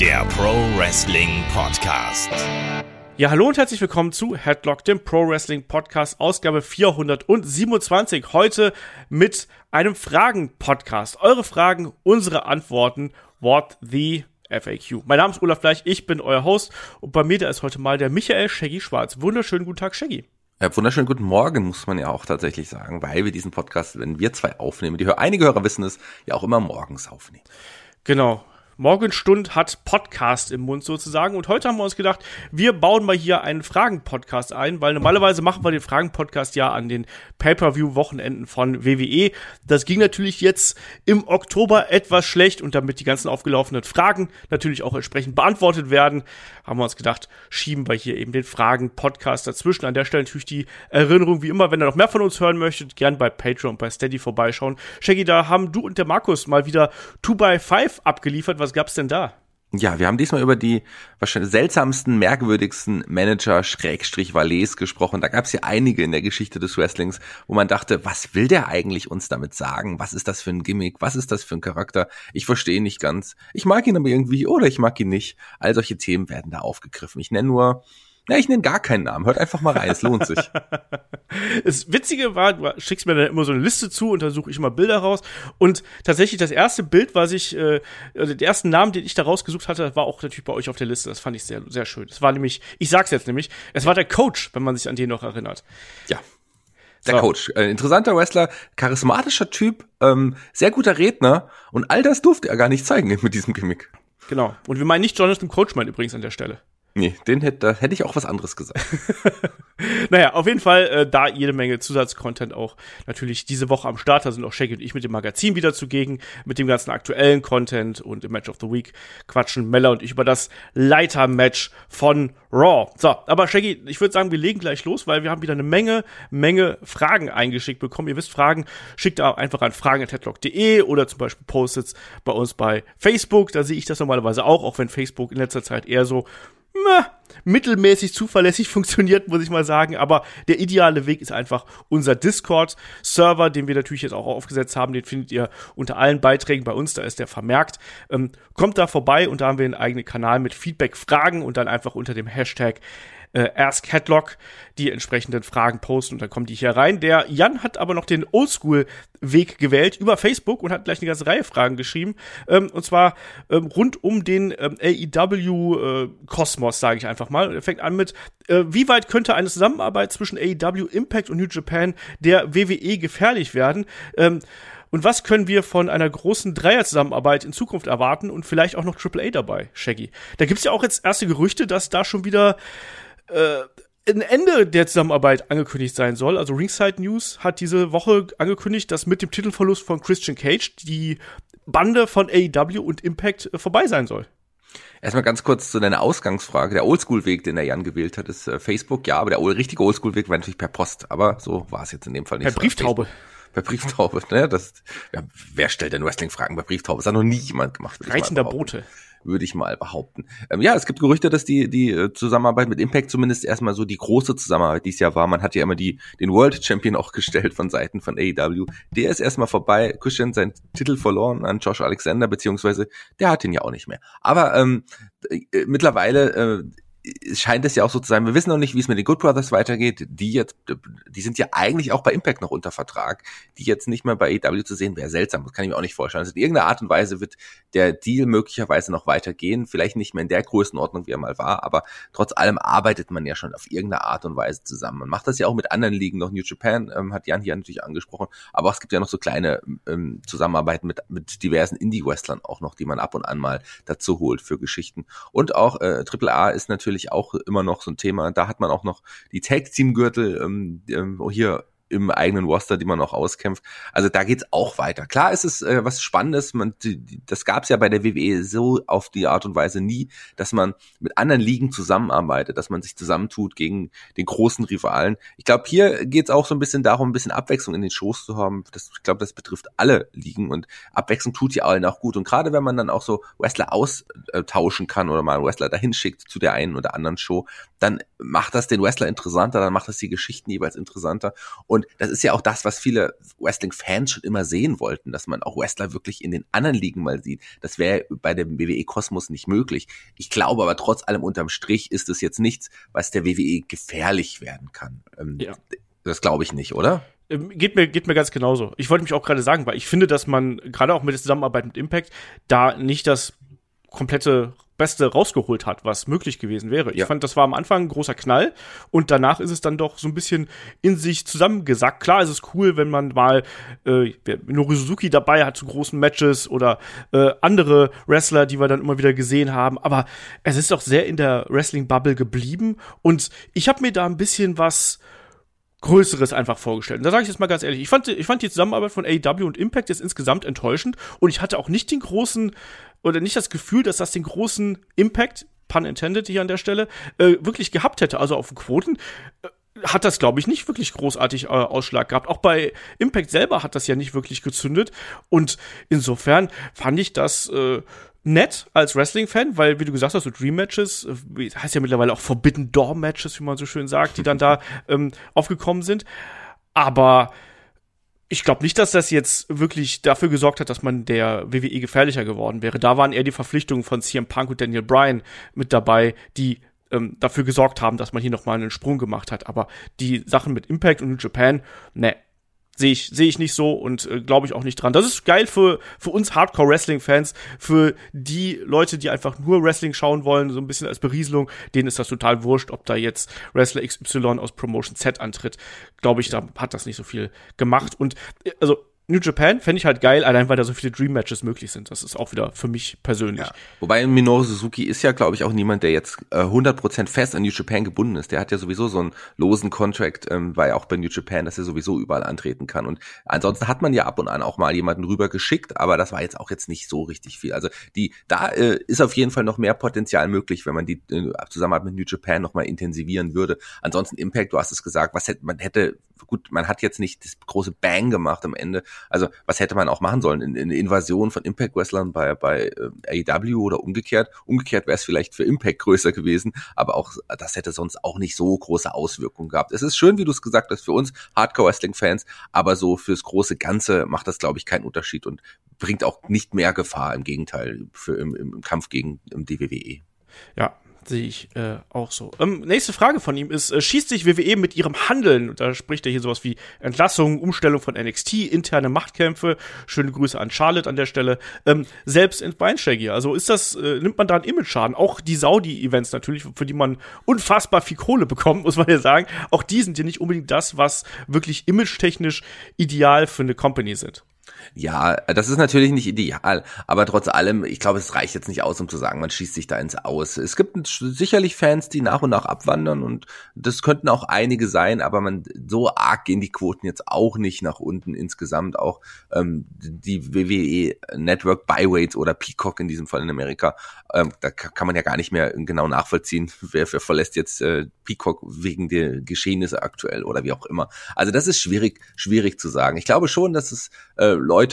der Pro Wrestling Podcast. Ja, hallo und herzlich willkommen zu Headlock, dem Pro Wrestling Podcast, Ausgabe 427. Heute mit einem Fragen-Podcast. Eure Fragen, unsere Antworten. What the FAQ. Mein Name ist Olaf Bleich, ich bin euer Host und bei mir da ist heute mal der Michael Shaggy Schwarz. Wunderschönen guten Tag, Shaggy. Ja, wunderschönen guten Morgen, muss man ja auch tatsächlich sagen, weil wir diesen Podcast, wenn wir zwei aufnehmen, die einige Hörer wissen es, ja auch immer morgens aufnehmen. Genau. Morgenstund hat Podcast im Mund sozusagen. Und heute haben wir uns gedacht, wir bauen mal hier einen Fragen-Podcast ein, weil normalerweise machen wir den Fragen-Podcast ja an den Pay-Per-View-Wochenenden von WWE. Das ging natürlich jetzt im Oktober etwas schlecht und damit die ganzen aufgelaufenen Fragen natürlich auch entsprechend beantwortet werden, haben wir uns gedacht, schieben wir hier eben den Fragen-Podcast dazwischen. An der Stelle natürlich die Erinnerung, wie immer, wenn ihr noch mehr von uns hören möchtet, gern bei Patreon bei Steady vorbeischauen. Shaggy, da haben du und der Markus mal wieder 2x5 abgeliefert, was gab's denn da? Ja, wir haben diesmal über die wahrscheinlich seltsamsten, merkwürdigsten Manager Schrägstrich Valets gesprochen. Da gab es ja einige in der Geschichte des Wrestlings, wo man dachte, was will der eigentlich uns damit sagen? Was ist das für ein Gimmick? Was ist das für ein Charakter? Ich verstehe nicht ganz. Ich mag ihn aber irgendwie oder ich mag ihn nicht. All solche Themen werden da aufgegriffen. Ich nenne nur ja, ich nenne gar keinen Namen. Hört einfach mal rein, es lohnt sich. das Witzige war, du schickst mir dann immer so eine Liste zu und da suche ich immer Bilder raus. Und tatsächlich das erste Bild, was ich, äh, also den ersten Namen, den ich da rausgesucht hatte, war auch natürlich bei euch auf der Liste. Das fand ich sehr, sehr schön. Es war nämlich, ich sag's jetzt nämlich, es war der Coach, wenn man sich an den noch erinnert. Ja. Der so. Coach. Äh, interessanter Wrestler, charismatischer Typ, ähm, sehr guter Redner und all das durfte er gar nicht zeigen mit diesem Gimmick. Genau. Und wir meinen nicht Jonathan Coachman übrigens an der Stelle. Nee, den hätte, da hätte ich auch was anderes gesagt. naja, auf jeden Fall äh, da jede Menge Zusatzcontent auch natürlich diese Woche am Start. Da sind auch Shaggy und ich mit dem Magazin wieder zugegen, mit dem ganzen aktuellen Content und im Match of the Week quatschen Mella und ich über das Leiter-Match von Raw. So, aber Shaggy, ich würde sagen, wir legen gleich los, weil wir haben wieder eine Menge, Menge Fragen eingeschickt bekommen. Ihr wisst, Fragen schickt da einfach an fragen.headlock.de oder zum Beispiel postet bei uns bei Facebook. Da sehe ich das normalerweise auch, auch wenn Facebook in letzter Zeit eher so mittelmäßig zuverlässig funktioniert, muss ich mal sagen. Aber der ideale Weg ist einfach unser Discord-Server, den wir natürlich jetzt auch aufgesetzt haben. Den findet ihr unter allen Beiträgen bei uns. Da ist der vermerkt. Ähm, kommt da vorbei und da haben wir einen eigenen Kanal mit Feedback, Fragen und dann einfach unter dem Hashtag äh, Ask Headlock die entsprechenden Fragen posten und dann kommen die hier rein. Der Jan hat aber noch den Oldschool-Weg gewählt über Facebook und hat gleich eine ganze Reihe Fragen geschrieben. Ähm, und zwar ähm, rund um den ähm, AEW-Kosmos, äh, sage ich einfach mal. Er fängt an mit, äh, wie weit könnte eine Zusammenarbeit zwischen AEW, Impact und New Japan der WWE gefährlich werden? Ähm, und was können wir von einer großen Dreier-Zusammenarbeit in Zukunft erwarten und vielleicht auch noch AAA dabei, Shaggy? Da gibt's ja auch jetzt erste Gerüchte, dass da schon wieder äh, ein Ende der Zusammenarbeit angekündigt sein soll. Also Ringside News hat diese Woche angekündigt, dass mit dem Titelverlust von Christian Cage die Bande von AEW und Impact äh, vorbei sein soll. Erstmal ganz kurz zu deiner Ausgangsfrage. Der Oldschool-Weg, den der Jan gewählt hat, ist äh, Facebook. Ja, aber der richtige Oldschool-Weg war natürlich per Post. Aber so war es jetzt in dem Fall nicht. Per so Brieftaube. Per Brieftaube, ne? Das, ja, wer stellt denn Wrestling-Fragen per Brieftaube? Das hat noch nie jemand gemacht. Reizender Bote würde ich mal behaupten. Ähm, ja, es gibt Gerüchte, dass die, die äh, Zusammenarbeit mit Impact zumindest erstmal so die große Zusammenarbeit dieses Jahr war. Man hat ja immer die, den World Champion auch gestellt von Seiten von AEW. Der ist erstmal vorbei. Christian seinen Titel verloren an Josh Alexander, beziehungsweise der hat ihn ja auch nicht mehr. Aber ähm, äh, mittlerweile äh, scheint es ja auch so zu sein, wir wissen noch nicht, wie es mit den Good Brothers weitergeht. Die jetzt, die sind ja eigentlich auch bei Impact noch unter Vertrag. Die jetzt nicht mehr bei AEW zu sehen, wäre seltsam. Das kann ich mir auch nicht vorstellen. Also in irgendeiner Art und Weise wird der Deal möglicherweise noch weitergehen. Vielleicht nicht mehr in der Größenordnung, wie er mal war, aber trotz allem arbeitet man ja schon auf irgendeine Art und Weise zusammen. Man macht das ja auch mit anderen Ligen noch. New Japan ähm, hat Jan hier natürlich angesprochen, aber es gibt ja noch so kleine ähm, Zusammenarbeiten mit, mit diversen Indie-Wrestlern auch noch, die man ab und an mal dazu holt für Geschichten. Und auch äh, AAA ist natürlich natürlich auch immer noch so ein Thema. Da hat man auch noch die Tag-Team-Gürtel ähm, ähm, hier im eigenen Roster, die man auch auskämpft. Also da geht's auch weiter. Klar ist es äh, was Spannendes. Man, die, das gab's ja bei der WWE so auf die Art und Weise nie, dass man mit anderen Ligen zusammenarbeitet, dass man sich zusammentut gegen den großen Rivalen. Ich glaube, hier geht's auch so ein bisschen darum, ein bisschen Abwechslung in den Shows zu haben. Das, ich glaube, das betrifft alle Ligen und Abwechslung tut ja allen auch gut. Und gerade wenn man dann auch so Wrestler austauschen kann oder mal einen Wrestler dahin schickt zu der einen oder anderen Show, dann macht das den Wrestler interessanter, dann macht das die Geschichten jeweils interessanter. Und Und das ist ja auch das, was viele Wrestling-Fans schon immer sehen wollten, dass man auch Wrestler wirklich in den anderen Ligen mal sieht. Das wäre bei dem WWE Kosmos nicht möglich. Ich glaube aber trotz allem unterm Strich ist es jetzt nichts, was der WWE gefährlich werden kann. Ähm, ja. Das glaube ich nicht, oder? Ähm, geht mir, geht mir ganz genauso. Ich wollte mich auch gerade sagen, weil ich finde, dass man gerade auch mit der Zusammenarbeit mit Impact da nicht das komplette Beste rausgeholt hat, was möglich gewesen wäre. Ich ja. fand, das war am Anfang ein großer Knall und danach ist es dann doch so ein bisschen in sich zusammengesackt. Klar ist es cool, wenn man mal äh, Suzuki dabei hat zu großen Matches oder äh, andere Wrestler, die wir dann immer wieder gesehen haben, aber es ist doch sehr in der Wrestling-Bubble geblieben und ich habe mir da ein bisschen was Größeres einfach vorgestellt. Und da sage ich jetzt mal ganz ehrlich, ich fand, ich fand die Zusammenarbeit von AEW und Impact jetzt insgesamt enttäuschend und ich hatte auch nicht den großen oder nicht das Gefühl, dass das den großen Impact, pun intended hier an der Stelle, äh, wirklich gehabt hätte. Also auf Quoten äh, hat das, glaube ich, nicht wirklich großartig äh, Ausschlag gehabt. Auch bei Impact selber hat das ja nicht wirklich gezündet. Und insofern fand ich das äh, nett als Wrestling-Fan, weil, wie du gesagt hast, so Dream-Matches, äh, heißt ja mittlerweile auch Forbidden Door-Matches, wie man so schön sagt, die dann da ähm, aufgekommen sind. Aber ich glaube nicht, dass das jetzt wirklich dafür gesorgt hat, dass man der WWE gefährlicher geworden wäre. Da waren eher die Verpflichtungen von CM Punk und Daniel Bryan mit dabei, die ähm, dafür gesorgt haben, dass man hier nochmal einen Sprung gemacht hat. Aber die Sachen mit Impact und New Japan, ne, sehe ich, sehe ich nicht so und äh, glaube ich auch nicht dran. Das ist geil für, für uns Hardcore-Wrestling-Fans, für die Leute, die einfach nur Wrestling schauen wollen, so ein bisschen als Berieselung, denen ist das total wurscht, ob da jetzt Wrestler XY aus Promotion Z antritt. Glaube ich, da hat das nicht so viel gemacht. Und äh, also New Japan fände ich halt geil, allein weil da so viele Dream Matches möglich sind. Das ist auch wieder für mich persönlich. Ja. Wobei Minoru Suzuki ist ja, glaube ich, auch niemand, der jetzt äh, 100% fest an New Japan gebunden ist. Der hat ja sowieso so einen losen Contract, ähm, weil auch bei New Japan, dass er sowieso überall antreten kann. Und ansonsten hat man ja ab und an auch mal jemanden rüber geschickt, aber das war jetzt auch jetzt nicht so richtig viel. Also die, da äh, ist auf jeden Fall noch mehr Potenzial möglich, wenn man die äh, Zusammenarbeit mit New Japan noch mal intensivieren würde. Ansonsten Impact, du hast es gesagt, was hätte man hätte gut, man hat jetzt nicht das große Bang gemacht am Ende. Also was hätte man auch machen sollen? Eine Invasion von Impact Wrestlern bei, bei äh, AEW oder umgekehrt. Umgekehrt wäre es vielleicht für Impact größer gewesen, aber auch das hätte sonst auch nicht so große Auswirkungen gehabt. Es ist schön, wie du es gesagt hast, für uns Hardcore-Wrestling-Fans, aber so fürs große Ganze macht das, glaube ich, keinen Unterschied und bringt auch nicht mehr Gefahr. Im Gegenteil, für im, im Kampf gegen im DWWE. Ja, Sehe ich äh, auch so. Ähm, nächste Frage von ihm ist, äh, schießt sich WWE mit ihrem Handeln, da spricht er hier sowas wie Entlassung, Umstellung von NXT, interne Machtkämpfe, schöne Grüße an Charlotte an der Stelle, ähm, selbst ins Beinsteiger. Also ist das, äh, nimmt man da einen Image-Schaden? Auch die Saudi-Events natürlich, für die man unfassbar viel Kohle bekommt, muss man ja sagen. Auch die sind ja nicht unbedingt das, was wirklich image-technisch ideal für eine Company sind. Ja, das ist natürlich nicht ideal, aber trotz allem, ich glaube, es reicht jetzt nicht aus, um zu sagen, man schießt sich da ins Aus. Es gibt sicherlich Fans, die nach und nach abwandern und das könnten auch einige sein, aber man so arg gehen die Quoten jetzt auch nicht nach unten insgesamt. Auch ähm, die WWE Network Byweights oder Peacock in diesem Fall in Amerika, ähm, da kann man ja gar nicht mehr genau nachvollziehen, wer, wer verlässt jetzt äh, Peacock wegen der Geschehnisse aktuell oder wie auch immer. Also das ist schwierig, schwierig zu sagen. Ich glaube schon, dass es äh,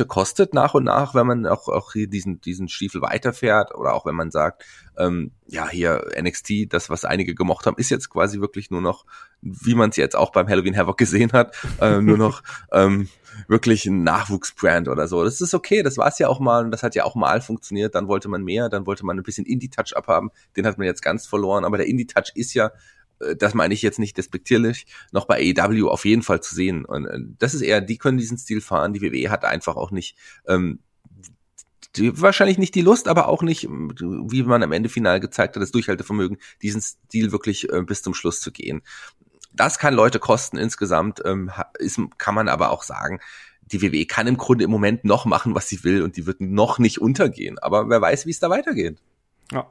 kostet nach und nach, wenn man auch, auch hier diesen, diesen Stiefel weiterfährt oder auch wenn man sagt, ähm, ja, hier NXT, das, was einige gemocht haben, ist jetzt quasi wirklich nur noch, wie man es jetzt auch beim Halloween Havoc gesehen hat, äh, nur noch ähm, wirklich ein Nachwuchsbrand oder so. Das ist okay, das war es ja auch mal und das hat ja auch mal funktioniert. Dann wollte man mehr, dann wollte man ein bisschen Indie-Touch abhaben. Den hat man jetzt ganz verloren, aber der Indie-Touch ist ja das meine ich jetzt nicht despektierlich, noch bei AEW auf jeden Fall zu sehen. Und äh, das ist eher, die können diesen Stil fahren. Die WWE hat einfach auch nicht, ähm, die, wahrscheinlich nicht die Lust, aber auch nicht, wie man am Ende final gezeigt hat, das Durchhaltevermögen, diesen Stil wirklich äh, bis zum Schluss zu gehen. Das kann Leute kosten insgesamt, ähm, ist, kann man aber auch sagen, die WWE kann im Grunde im Moment noch machen, was sie will und die wird noch nicht untergehen. Aber wer weiß, wie es da weitergeht. Ja,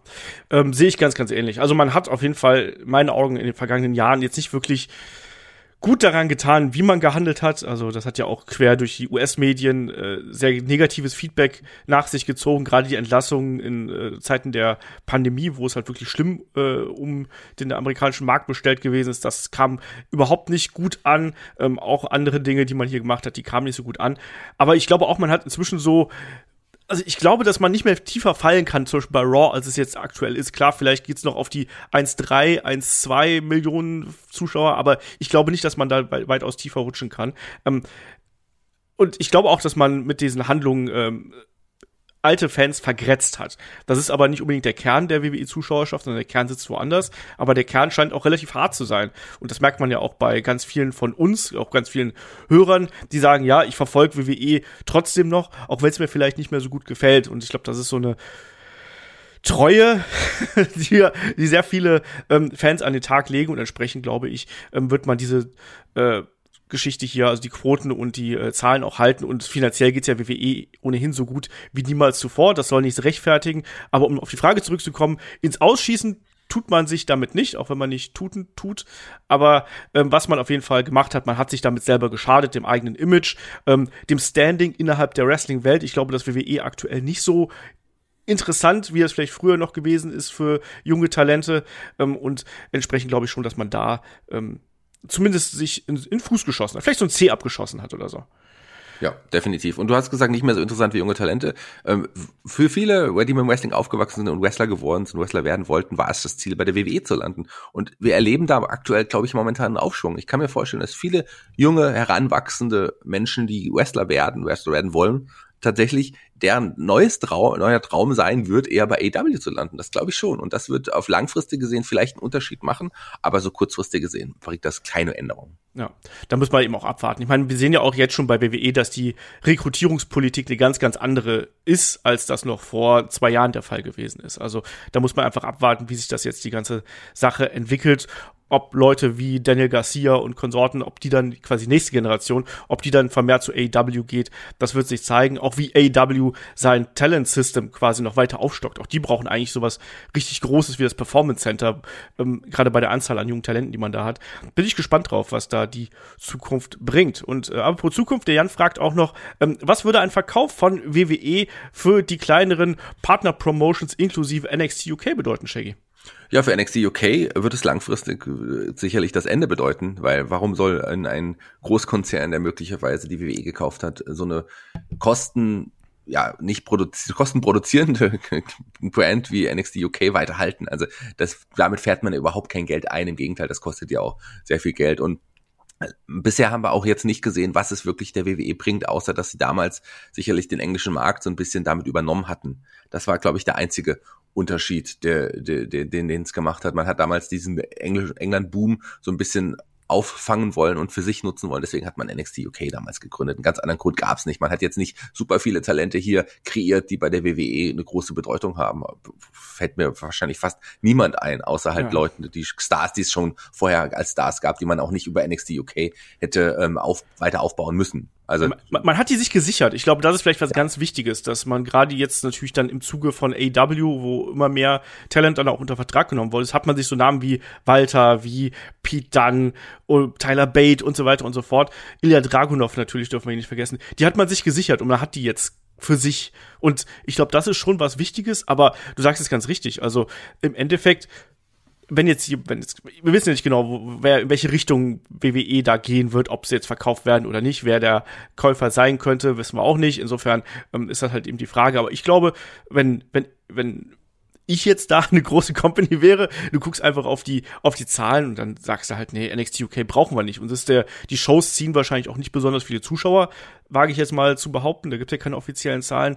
ähm, sehe ich ganz, ganz ähnlich. Also man hat auf jeden Fall meine Augen in den vergangenen Jahren jetzt nicht wirklich gut daran getan, wie man gehandelt hat. Also das hat ja auch quer durch die US-Medien äh, sehr negatives Feedback nach sich gezogen, gerade die Entlassungen in äh, Zeiten der Pandemie, wo es halt wirklich schlimm äh, um den amerikanischen Markt bestellt gewesen ist. Das kam überhaupt nicht gut an. Ähm, auch andere Dinge, die man hier gemacht hat, die kamen nicht so gut an. Aber ich glaube auch, man hat inzwischen so also ich glaube, dass man nicht mehr tiefer fallen kann, zum Beispiel bei Raw, als es jetzt aktuell ist. Klar, vielleicht geht's noch auf die 1,3, 1,2 Millionen Zuschauer, aber ich glaube nicht, dass man da weitaus tiefer rutschen kann. Ähm, und ich glaube auch, dass man mit diesen Handlungen ähm, alte Fans vergrätzt hat. Das ist aber nicht unbedingt der Kern der WWE-Zuschauerschaft, sondern der Kern sitzt woanders. Aber der Kern scheint auch relativ hart zu sein. Und das merkt man ja auch bei ganz vielen von uns, auch ganz vielen Hörern, die sagen, ja, ich verfolge WWE trotzdem noch, auch wenn es mir vielleicht nicht mehr so gut gefällt. Und ich glaube, das ist so eine Treue, die, die sehr viele ähm, Fans an den Tag legen und entsprechend glaube ich, ähm, wird man diese äh, Geschichte hier, also die Quoten und die äh, Zahlen auch halten und finanziell geht's ja WWE ohnehin so gut wie niemals zuvor. Das soll nichts rechtfertigen. Aber um auf die Frage zurückzukommen, ins Ausschießen tut man sich damit nicht, auch wenn man nicht tuten tut. Aber ähm, was man auf jeden Fall gemacht hat, man hat sich damit selber geschadet, dem eigenen Image, ähm, dem Standing innerhalb der Wrestling-Welt. Ich glaube, dass WWE aktuell nicht so interessant, wie es vielleicht früher noch gewesen ist für junge Talente. Ähm, und entsprechend glaube ich schon, dass man da ähm, zumindest sich in, in Fuß geschossen hat. Vielleicht so ein C abgeschossen hat oder so. Ja, definitiv. Und du hast gesagt, nicht mehr so interessant wie junge Talente. Ähm, für viele, die mit dem Wrestling aufgewachsen sind und Wrestler geworden sind, Wrestler werden wollten, war es das Ziel, bei der WWE zu landen. Und wir erleben da aktuell, glaube ich, momentan einen Aufschwung. Ich kann mir vorstellen, dass viele junge, heranwachsende Menschen, die Wrestler werden, Wrestler werden wollen, tatsächlich deren neues Traum, neuer Traum sein wird, eher bei AW zu landen. Das glaube ich schon. Und das wird auf langfristig gesehen vielleicht einen Unterschied machen, aber so kurzfristig gesehen bringt das keine Änderung. Ja, da muss man eben auch abwarten. Ich meine, wir sehen ja auch jetzt schon bei WWE, dass die Rekrutierungspolitik eine ganz, ganz andere ist, als das noch vor zwei Jahren der Fall gewesen ist. Also da muss man einfach abwarten, wie sich das jetzt die ganze Sache entwickelt ob Leute wie Daniel Garcia und Konsorten, ob die dann quasi nächste Generation, ob die dann vermehrt zu AEW geht, das wird sich zeigen. Auch wie AEW sein Talent System quasi noch weiter aufstockt. Auch die brauchen eigentlich sowas richtig Großes wie das Performance Center, ähm, gerade bei der Anzahl an jungen Talenten, die man da hat. Bin ich gespannt drauf, was da die Zukunft bringt. Und äh, aber pro Zukunft, der Jan fragt auch noch, ähm, was würde ein Verkauf von WWE für die kleineren Partner Promotions inklusive NXT UK bedeuten, Shaggy? Ja, für NXT UK wird es langfristig äh, sicherlich das Ende bedeuten, weil warum soll ein, ein Großkonzern, der möglicherweise die WWE gekauft hat, so eine Kosten ja, nicht produzi kostenproduzierende Brand wie NXT UK weiterhalten. Also das, damit fährt man überhaupt kein Geld ein. Im Gegenteil, das kostet ja auch sehr viel Geld. Und äh, bisher haben wir auch jetzt nicht gesehen, was es wirklich der WWE bringt, außer dass sie damals sicherlich den englischen Markt so ein bisschen damit übernommen hatten. Das war, glaube ich, der einzige Unterschied, der, der, der, den den es gemacht hat. Man hat damals diesen England-Boom so ein bisschen auffangen wollen und für sich nutzen wollen. Deswegen hat man NXT UK damals gegründet. Einen ganz anderen Grund gab es nicht. Man hat jetzt nicht super viele Talente hier kreiert, die bei der WWE eine große Bedeutung haben. Fällt mir wahrscheinlich fast niemand ein, außer halt ja. Leuten, die Stars, die es schon vorher als Stars gab, die man auch nicht über NXT UK hätte ähm, auf, weiter aufbauen müssen. Also man, man, hat die sich gesichert. Ich glaube, das ist vielleicht was ja. ganz Wichtiges, dass man gerade jetzt natürlich dann im Zuge von AW, wo immer mehr Talent dann auch unter Vertrag genommen wurde, hat man sich so Namen wie Walter, wie Pete Dunn, Tyler Bate und so weiter und so fort. Ilya Dragunov natürlich dürfen wir ihn nicht vergessen. Die hat man sich gesichert und man hat die jetzt für sich. Und ich glaube, das ist schon was Wichtiges, aber du sagst es ganz richtig. Also im Endeffekt wenn jetzt, wenn jetzt, wir wissen ja nicht genau, wo, wer, in welche Richtung WWE da gehen wird, ob sie jetzt verkauft werden oder nicht, wer der Käufer sein könnte, wissen wir auch nicht. Insofern ähm, ist das halt eben die Frage. Aber ich glaube, wenn, wenn, wenn ich jetzt da eine große Company wäre, du guckst einfach auf die, auf die Zahlen und dann sagst du halt, nee, NXT UK brauchen wir nicht. Und das ist der, die Shows ziehen wahrscheinlich auch nicht besonders viele Zuschauer, wage ich jetzt mal zu behaupten. Da gibt es ja keine offiziellen Zahlen.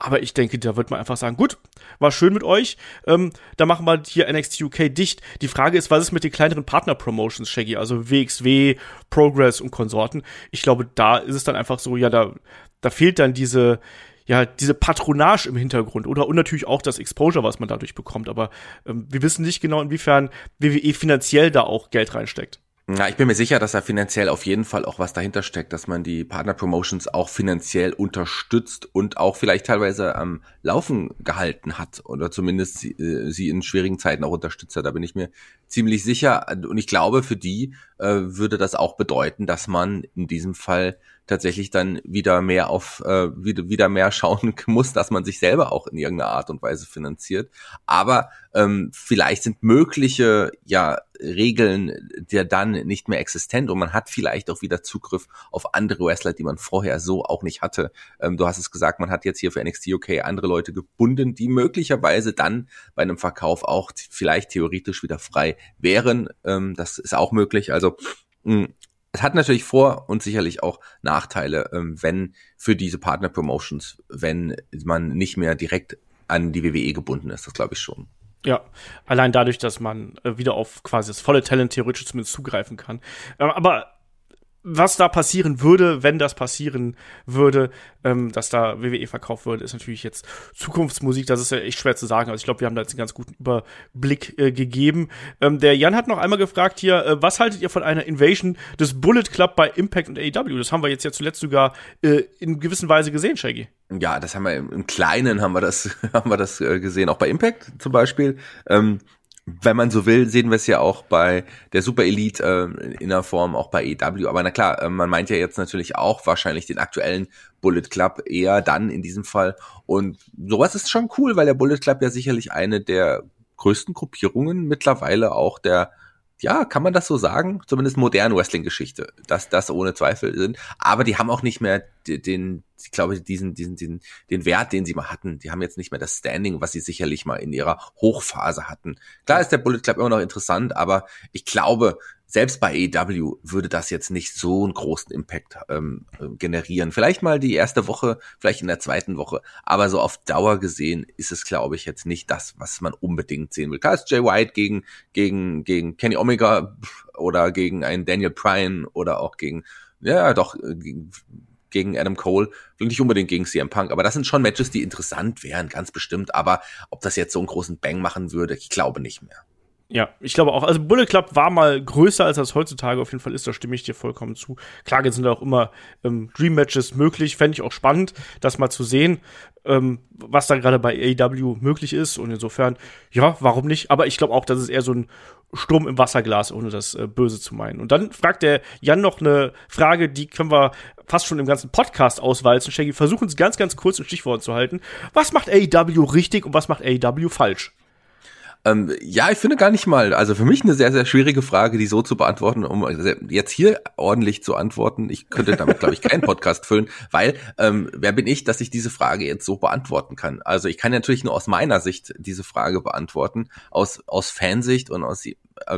Aber ich denke, da wird man einfach sagen, gut, war schön mit euch. Ähm, da machen wir hier NXT UK dicht. Die Frage ist, was ist mit den kleineren Partner-Promotions, Shaggy? Also WXW, Progress und Konsorten. Ich glaube, da ist es dann einfach so, ja, da, da fehlt dann diese, ja, diese Patronage im Hintergrund oder und natürlich auch das Exposure, was man dadurch bekommt. Aber ähm, wir wissen nicht genau, inwiefern WWE finanziell da auch Geld reinsteckt. Ja, ich bin mir sicher, dass da finanziell auf jeden Fall auch was dahinter steckt, dass man die Partner Promotions auch finanziell unterstützt und auch vielleicht teilweise am Laufen gehalten hat oder zumindest sie, äh, sie in schwierigen Zeiten auch unterstützt hat. Da bin ich mir ziemlich sicher. Und ich glaube, für die äh, würde das auch bedeuten, dass man in diesem Fall tatsächlich dann wieder mehr auf, äh, wieder, wieder mehr schauen muss, dass man sich selber auch in irgendeiner Art und Weise finanziert. Aber ähm, vielleicht sind mögliche ja Regeln der dann nicht mehr existent und man hat vielleicht auch wieder Zugriff auf andere Wrestler, die man vorher so auch nicht hatte. Ähm, du hast es gesagt, man hat jetzt hier für NXT UK andere Leute gebunden, die möglicherweise dann bei einem Verkauf auch vielleicht theoretisch wieder frei wären. Ähm, das ist auch möglich. Also mh, es hat natürlich Vor- und sicherlich auch Nachteile, ähm, wenn für diese Partner-Promotions, wenn man nicht mehr direkt an die WWE gebunden ist. Das glaube ich schon. Ja, allein dadurch, dass man äh, wieder auf quasi das volle Talent theoretisch zumindest zugreifen kann. Äh, aber was da passieren würde, wenn das passieren würde, ähm, dass da WWE verkauft würde, ist natürlich jetzt Zukunftsmusik. Das ist ja echt schwer zu sagen. Also ich glaube, wir haben da jetzt einen ganz guten Überblick äh, gegeben. Ähm, der Jan hat noch einmal gefragt hier, äh, was haltet ihr von einer Invasion des Bullet Club bei Impact und AEW? Das haben wir jetzt ja zuletzt sogar äh, in gewisser Weise gesehen, Shaggy. Ja, das haben wir im, Kleinen haben wir das haben wir das äh, gesehen, auch bei Impact zum Beispiel. Ähm, wenn man so will, sehen wir es ja auch bei der Super Elite äh, in der Form, auch bei EW. Aber na klar, äh, man meint ja jetzt natürlich auch wahrscheinlich den aktuellen Bullet Club eher dann in diesem Fall. Und sowas ist schon cool, weil der Bullet Club ja sicherlich eine der größten Gruppierungen mittlerweile auch der ja, kann man das so sagen? Zumindest moderne Wrestling-Geschichte, dass das ohne Zweifel sind. Aber die haben auch nicht mehr den, ich glaube, diesen, diesen, diesen, den Wert, den sie mal hatten. Die haben jetzt nicht mehr das Standing, was sie sicherlich mal in ihrer Hochphase hatten. Klar ist der Bullet Club immer noch interessant, aber ich glaube, selbst bei AEW würde das jetzt nicht so einen großen Impact ähm, generieren. Vielleicht mal die erste Woche, vielleicht in der zweiten Woche, aber so auf Dauer gesehen ist es, glaube ich, jetzt nicht das, was man unbedingt sehen will. Klar ist Jay White gegen, gegen, gegen Kenny Omega oder gegen einen Daniel Bryan oder auch gegen, ja, doch, gegen, gegen Adam Cole, nicht unbedingt gegen CM Punk, aber das sind schon Matches, die interessant wären, ganz bestimmt, aber ob das jetzt so einen großen Bang machen würde, ich glaube nicht mehr. Ja, ich glaube auch. Also Bullet Club war mal größer, als das heutzutage auf jeden Fall ist. Da stimme ich dir vollkommen zu. Klar sind da auch immer ähm, Dream Matches möglich. Fände ich auch spannend, das mal zu sehen, ähm, was da gerade bei AEW möglich ist. Und insofern, ja, warum nicht? Aber ich glaube auch, das ist eher so ein Sturm im Wasserglas, ohne das äh, Böse zu meinen. Und dann fragt der Jan noch eine Frage, die können wir fast schon im ganzen Podcast auswalzen. Shaggy, versuchen es ganz, ganz kurz in Stichworten zu halten. Was macht AEW richtig und was macht AEW falsch? Ähm, ja, ich finde gar nicht mal. Also für mich eine sehr, sehr schwierige Frage, die so zu beantworten, um jetzt hier ordentlich zu antworten. Ich könnte damit, glaube ich, keinen Podcast füllen, weil ähm, wer bin ich, dass ich diese Frage jetzt so beantworten kann? Also ich kann natürlich nur aus meiner Sicht diese Frage beantworten, aus, aus Fansicht und aus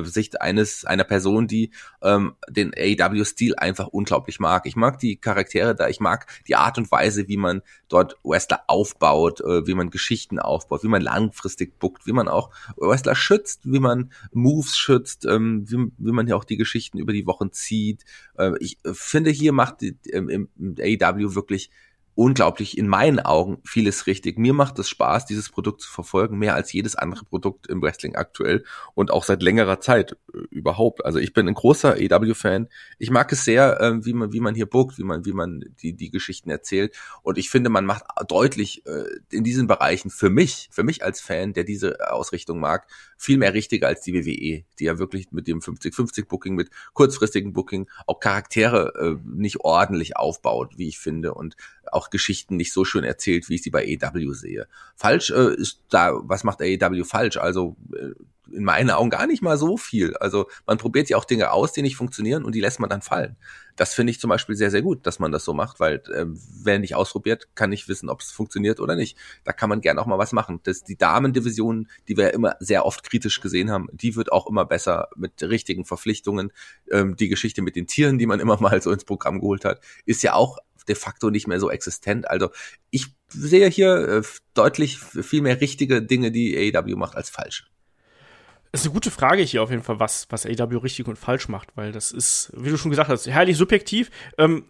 Sicht eines einer Person, die ähm, den AEW-Stil einfach unglaublich mag. Ich mag die Charaktere da, ich mag die Art und Weise, wie man dort Wrestler aufbaut, äh, wie man Geschichten aufbaut, wie man langfristig bookt, wie man auch Wrestler schützt, wie man Moves schützt, ähm, wie, wie man ja auch die Geschichten über die Wochen zieht. Äh, ich finde, hier macht die, ähm, im AEW wirklich unglaublich in meinen Augen vieles richtig. Mir macht es Spaß, dieses Produkt zu verfolgen, mehr als jedes andere Produkt im Wrestling aktuell und auch seit längerer Zeit äh, überhaupt. Also ich bin ein großer EW-Fan. Ich mag es sehr, äh, wie man wie man hier bookt, wie man wie man die die Geschichten erzählt und ich finde, man macht deutlich äh, in diesen Bereichen für mich, für mich als Fan, der diese Ausrichtung mag, viel mehr richtig als die WWE, die ja wirklich mit dem 50-50 Booking, mit kurzfristigen Booking auch Charaktere äh, nicht ordentlich aufbaut, wie ich finde und auch Geschichten nicht so schön erzählt, wie ich sie bei AEW sehe. Falsch äh, ist da, was macht AEW falsch? Also äh, in meinen Augen gar nicht mal so viel. Also man probiert ja auch Dinge aus, die nicht funktionieren und die lässt man dann fallen. Das finde ich zum Beispiel sehr, sehr gut, dass man das so macht, weil äh, wer nicht ausprobiert, kann nicht wissen, ob es funktioniert oder nicht. Da kann man gerne auch mal was machen. Das, die Damendivision, die wir ja immer sehr oft kritisch gesehen haben, die wird auch immer besser mit richtigen Verpflichtungen. Ähm, die Geschichte mit den Tieren, die man immer mal so ins Programm geholt hat, ist ja auch de facto nicht mehr so existent. Also ich sehe hier äh, deutlich viel mehr richtige Dinge, die AEW macht, als falsche. Das ist eine gute Frage hier auf jeden Fall, was, was AW richtig und falsch macht, weil das ist, wie du schon gesagt hast, herrlich subjektiv. Ähm,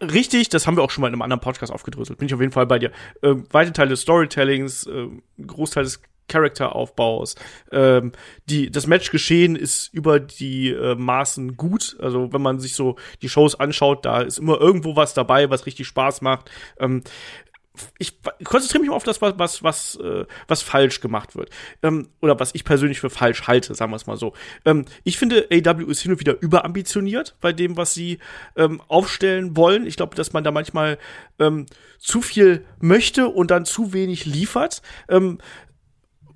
richtig, das haben wir auch schon mal in einem anderen Podcast aufgedröselt. Bin ich auf jeden Fall bei dir. Ähm, weite Teile des Storytellings, ähm, Großteil des Charakteraufbaus. Ähm, die, das Matchgeschehen ist über die äh, Maßen gut. Also wenn man sich so die Shows anschaut, da ist immer irgendwo was dabei, was richtig Spaß macht. Ähm, ich konzentriere mich mal auf das, was, was, was, äh, was falsch gemacht wird. Ähm, oder was ich persönlich für falsch halte, sagen wir es mal so. Ähm, ich finde, AW ist hin und wieder überambitioniert bei dem, was sie ähm, aufstellen wollen. Ich glaube, dass man da manchmal ähm, zu viel möchte und dann zu wenig liefert.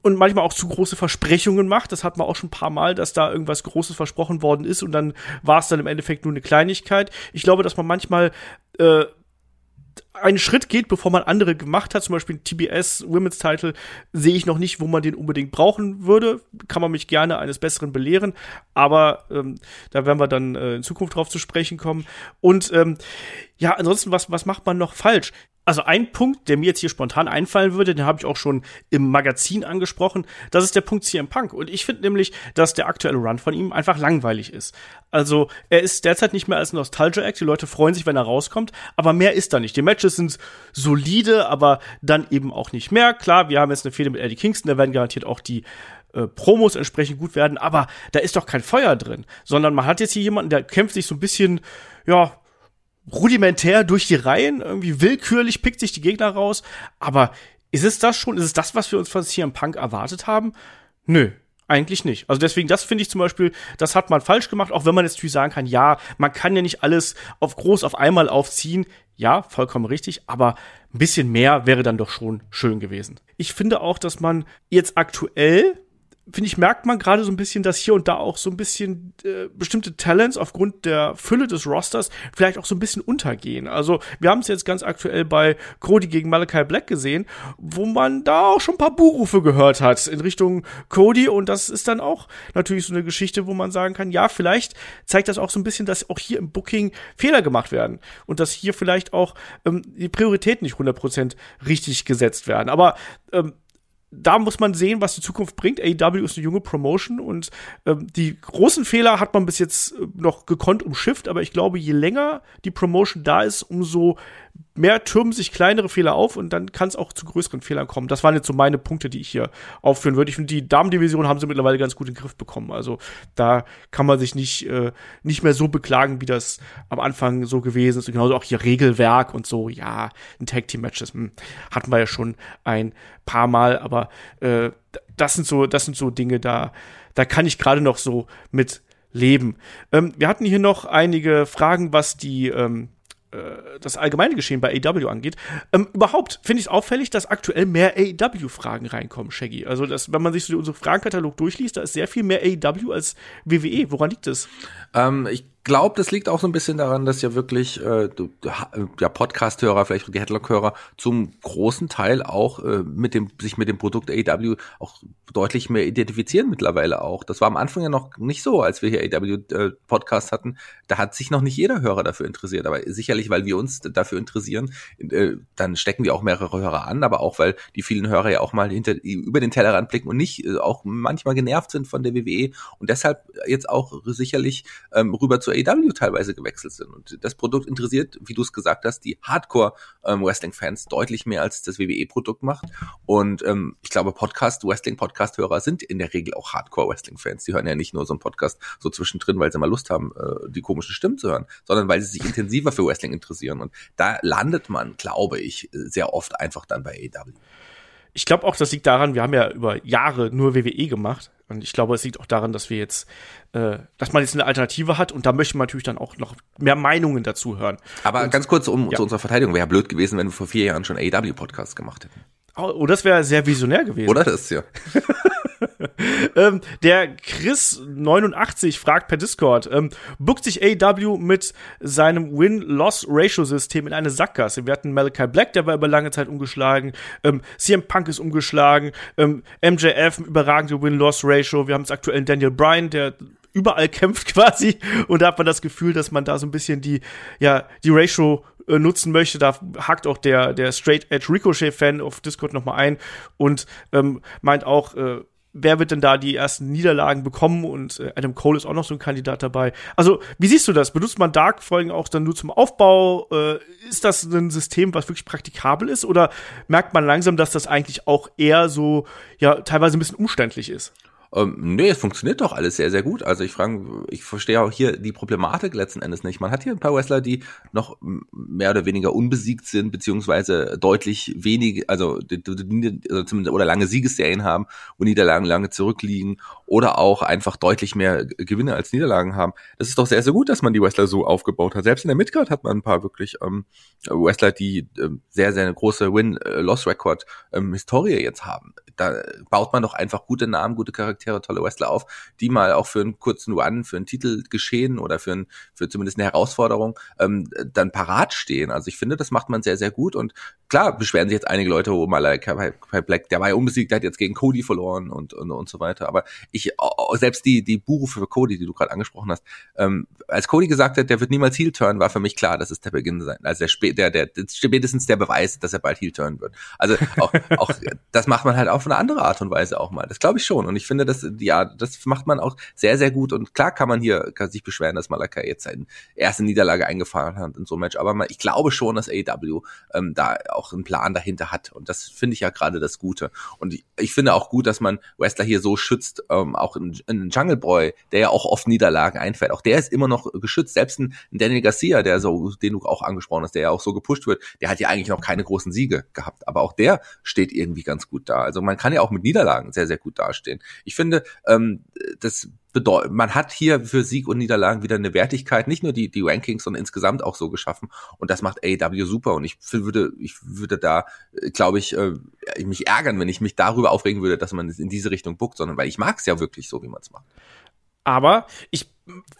Und manchmal auch zu große Versprechungen macht. Das hat man auch schon ein paar Mal, dass da irgendwas Großes versprochen worden ist und dann war es dann im Endeffekt nur eine Kleinigkeit. Ich glaube, dass man manchmal äh, einen Schritt geht, bevor man andere gemacht hat, zum Beispiel TBS Women's Title, sehe ich noch nicht, wo man den unbedingt brauchen würde. Kann man mich gerne eines Besseren belehren, aber ähm, da werden wir dann äh, in Zukunft drauf zu sprechen kommen. Und ähm, ja, ansonsten, was, was macht man noch falsch? Also ein Punkt, der mir jetzt hier spontan einfallen würde, den habe ich auch schon im Magazin angesprochen, das ist der Punkt CM Punk. Und ich finde nämlich, dass der aktuelle Run von ihm einfach langweilig ist. Also er ist derzeit nicht mehr als Nostalgia-Act, die Leute freuen sich, wenn er rauskommt, aber mehr ist da nicht. Die Matches sind solide, aber dann eben auch nicht mehr. Klar, wir haben jetzt eine Fehde mit Eddie Kingston, da werden garantiert auch die äh, Promos entsprechend gut werden, aber da ist doch kein Feuer drin, sondern man hat jetzt hier jemanden, der kämpft sich so ein bisschen, ja, rudimentär durch die Reihen, irgendwie willkürlich pickt sich die Gegner raus. Aber ist es das schon? Ist es das, was wir uns von CM Punk erwartet haben? Nö. Eigentlich nicht. Also deswegen, das finde ich zum Beispiel, das hat man falsch gemacht, auch wenn man jetzt natürlich sagen kann, ja, man kann ja nicht alles auf groß auf einmal aufziehen. Ja, vollkommen richtig, aber ein bisschen mehr wäre dann doch schon schön gewesen. Ich finde auch, dass man jetzt aktuell finde ich, merkt man gerade so ein bisschen, dass hier und da auch so ein bisschen äh, bestimmte Talents aufgrund der Fülle des Rosters vielleicht auch so ein bisschen untergehen. Also wir haben es jetzt ganz aktuell bei Cody gegen Malachi Black gesehen, wo man da auch schon ein paar Buhrufe gehört hat in Richtung Cody und das ist dann auch natürlich so eine Geschichte, wo man sagen kann, ja, vielleicht zeigt das auch so ein bisschen, dass auch hier im Booking Fehler gemacht werden und dass hier vielleicht auch ähm, die Prioritäten nicht 100% richtig gesetzt werden. Aber ähm, da muss man sehen, was die Zukunft bringt. AEW ist eine junge Promotion und ähm, die großen Fehler hat man bis jetzt äh, noch gekonnt umschifft, aber ich glaube, je länger die Promotion da ist, umso mehr türmen sich kleinere Fehler auf und dann kann es auch zu größeren Fehlern kommen. Das waren jetzt so meine Punkte, die ich hier aufführen würde. Ich finde, die Damendivision haben sie mittlerweile ganz gut in den Griff bekommen. Also da kann man sich nicht, äh, nicht mehr so beklagen, wie das am Anfang so gewesen ist. Und genauso auch hier Regelwerk und so. Ja, ein Tag Team Matches hm, hatten wir ja schon ein paar Mal, aber äh, das sind so, das sind so Dinge, da, da kann ich gerade noch so mit leben. Ähm, wir hatten hier noch einige Fragen, was die ähm, äh, das allgemeine Geschehen bei AEW angeht. Ähm, überhaupt finde ich es auffällig, dass aktuell mehr AEW-Fragen reinkommen, Shaggy. Also, dass, wenn man sich so unseren Fragenkatalog durchliest, da ist sehr viel mehr AEW als WWE. Woran liegt das? Ähm, ich glaube, das liegt auch so ein bisschen daran, dass ja wirklich äh, ja, Podcast-Hörer, vielleicht die Headlock-Hörer zum großen Teil auch äh, mit dem sich mit dem Produkt AEW auch deutlich mehr identifizieren mittlerweile auch. Das war am Anfang ja noch nicht so, als wir hier AEW äh, hatten. Da hat sich noch nicht jeder Hörer dafür interessiert, aber sicherlich, weil wir uns dafür interessieren, äh, dann stecken wir auch mehrere Hörer an, aber auch weil die vielen Hörer ja auch mal hinter über den Tellerrand blicken und nicht äh, auch manchmal genervt sind von der WWE und deshalb jetzt auch sicherlich ähm, rüber zu AEW teilweise gewechselt sind. Und das Produkt interessiert, wie du es gesagt hast, die Hardcore-Wrestling-Fans ähm, deutlich mehr als das WWE-Produkt macht. Und ähm, ich glaube, Podcast, Wrestling-Podcast-Hörer sind in der Regel auch Hardcore-Wrestling-Fans. Die hören ja nicht nur so einen Podcast so zwischendrin, weil sie mal Lust haben, äh, die komischen Stimmen zu hören, sondern weil sie sich intensiver für Wrestling interessieren. Und da landet man, glaube ich, sehr oft einfach dann bei AEW. Ich glaube auch, das liegt daran, wir haben ja über Jahre nur WWE gemacht. Und ich glaube, es liegt auch daran, dass wir jetzt, äh, dass man jetzt eine Alternative hat und da möchte man natürlich dann auch noch mehr Meinungen dazu hören. Aber und, ganz kurz um ja. zu unserer Verteidigung, wäre blöd gewesen, wenn wir vor vier Jahren schon AEW-Podcasts gemacht hätten. Oh, das wäre sehr visionär gewesen. Oder das, ja. ähm, der Chris89 fragt per Discord, ähm, bookt sich AW mit seinem Win-Loss-Ratio-System in eine Sackgasse. Wir hatten Malachi Black, der war über lange Zeit umgeschlagen, ähm, CM Punk ist umgeschlagen, ähm, MJF, überragende Win-Loss-Ratio, wir haben jetzt aktuell Daniel Bryan, der überall kämpft quasi und da hat man das Gefühl, dass man da so ein bisschen die, ja, die Ratio äh, nutzen möchte. Da hakt auch der, der Straight Edge Ricochet-Fan auf Discord nochmal ein und ähm, meint auch, äh, wer wird denn da die ersten Niederlagen bekommen und äh, Adam Cole ist auch noch so ein Kandidat dabei. Also, wie siehst du das? Benutzt man Dark-Folgen auch dann nur zum Aufbau? Äh, ist das ein System, was wirklich praktikabel ist oder merkt man langsam, dass das eigentlich auch eher so, ja, teilweise ein bisschen umständlich ist? Ähm, nee, es funktioniert doch alles sehr, sehr gut. Also ich frage, ich verstehe auch hier die Problematik letzten Endes nicht. Man hat hier ein paar Wrestler, die noch mehr oder weniger unbesiegt sind, beziehungsweise deutlich wenig, also, also oder lange Siegesserien haben, wo Niederlagen lange zurückliegen oder auch einfach deutlich mehr Gewinne als Niederlagen haben. Das ist doch sehr, sehr gut, dass man die Wrestler so aufgebaut hat. Selbst in der Midcard hat man ein paar wirklich ähm, Wrestler, die ähm, sehr, sehr eine große Win-Loss-Record ähm, Historie jetzt haben. Da baut man doch einfach gute Namen, gute Charaktere, tolle Wrestler auf, die mal auch für einen kurzen Run, für einen Titel geschehen oder für, ein, für zumindest eine Herausforderung ähm, dann parat stehen. Also ich finde, das macht man sehr, sehr gut. Und klar beschweren sich jetzt einige Leute, wo mal bei Black, der war ja unbesiegt, der hat jetzt gegen Cody verloren und, und, und so weiter. Aber ich, selbst die, die Buche für Cody, die du gerade angesprochen hast, ähm, als Cody gesagt hat, der wird niemals Heel turn, war für mich klar, dass es der Beginn sein. Also der, der, der, der spätestens der Beweis, dass er bald Heel turn wird. Also auch, auch das macht man halt auf eine andere Art und Weise auch mal. Das glaube ich schon. Und ich finde, das, ja, das macht man auch sehr, sehr gut. Und klar kann man hier kann sich beschweren, dass Malakai jetzt seine erste Niederlage eingefahren hat in so einem Match. Aber man, ich glaube schon, dass AEW ähm, da auch einen Plan dahinter hat. Und das finde ich ja gerade das Gute. Und ich, ich, finde auch gut, dass man Wrestler hier so schützt, ähm, auch in, in Jungle Boy, der ja auch oft Niederlagen einfährt. Auch der ist immer noch geschützt. Selbst ein Daniel Garcia, der so, den du auch angesprochen hast, der ja auch so gepusht wird, der hat ja eigentlich noch keine großen Siege gehabt. Aber auch der steht irgendwie ganz gut da. Also man kann ja auch mit Niederlagen sehr, sehr gut dastehen. Ich finde, ähm, das bedeutet, man hat hier für Sieg und Niederlagen wieder eine Wertigkeit, nicht nur die, die Rankings, sondern insgesamt auch so geschaffen. Und das macht AEW super. Und ich würde, ich würde da, äh, glaube ich, äh, mich ärgern, wenn ich mich darüber aufregen würde, dass man es in diese Richtung buckt, sondern weil ich mag es ja wirklich so, wie man es macht. Aber ich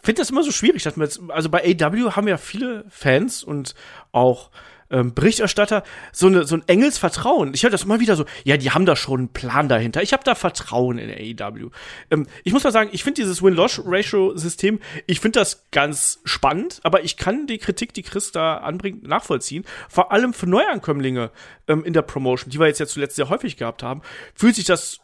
finde das immer so schwierig, dass man jetzt, also bei AW haben ja viele Fans und auch ähm, Berichterstatter so, eine, so ein Engelsvertrauen. Ich höre das immer wieder so, ja, die haben da schon einen Plan dahinter. Ich habe da Vertrauen in AEW. Ähm, ich muss mal sagen, ich finde dieses Win-Loss-Ratio-System, ich finde das ganz spannend, aber ich kann die Kritik, die Chris da anbringt, nachvollziehen. Vor allem für Neuankömmlinge ähm, in der Promotion, die wir jetzt ja zuletzt sehr häufig gehabt haben, fühlt sich das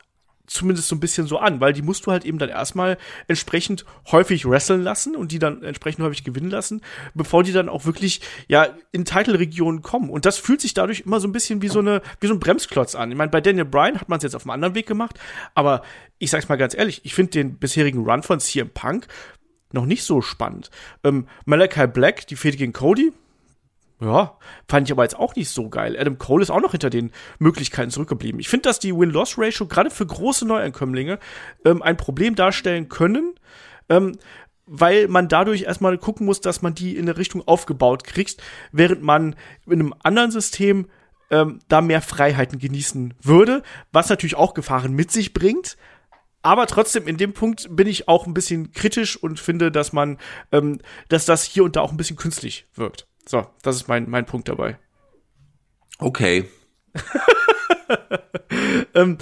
zumindest so ein bisschen so an, weil die musst du halt eben dann erstmal entsprechend häufig wresteln lassen und die dann entsprechend häufig gewinnen lassen, bevor die dann auch wirklich ja in Title-Regionen kommen. Und das fühlt sich dadurch immer so ein bisschen wie so eine wie so ein Bremsklotz an. Ich meine, bei Daniel Bryan hat man es jetzt auf einem anderen Weg gemacht, aber ich sag's mal ganz ehrlich, ich finde den bisherigen Run von CM Punk noch nicht so spannend. Ähm, Malachi Black, die Fehde gegen Cody, ja, fand ich aber jetzt auch nicht so geil. Adam Cole ist auch noch hinter den Möglichkeiten zurückgeblieben. Ich finde, dass die Win-Loss-Ratio gerade für große Neuankömmlinge ähm, ein Problem darstellen können, ähm, weil man dadurch erstmal gucken muss, dass man die in eine Richtung aufgebaut kriegt, während man in einem anderen System ähm, da mehr Freiheiten genießen würde, was natürlich auch Gefahren mit sich bringt. Aber trotzdem, in dem Punkt bin ich auch ein bisschen kritisch und finde, dass man, ähm, dass das hier und da auch ein bisschen künstlich wirkt. So, das ist mein, mein Punkt dabei. Okay. ähm,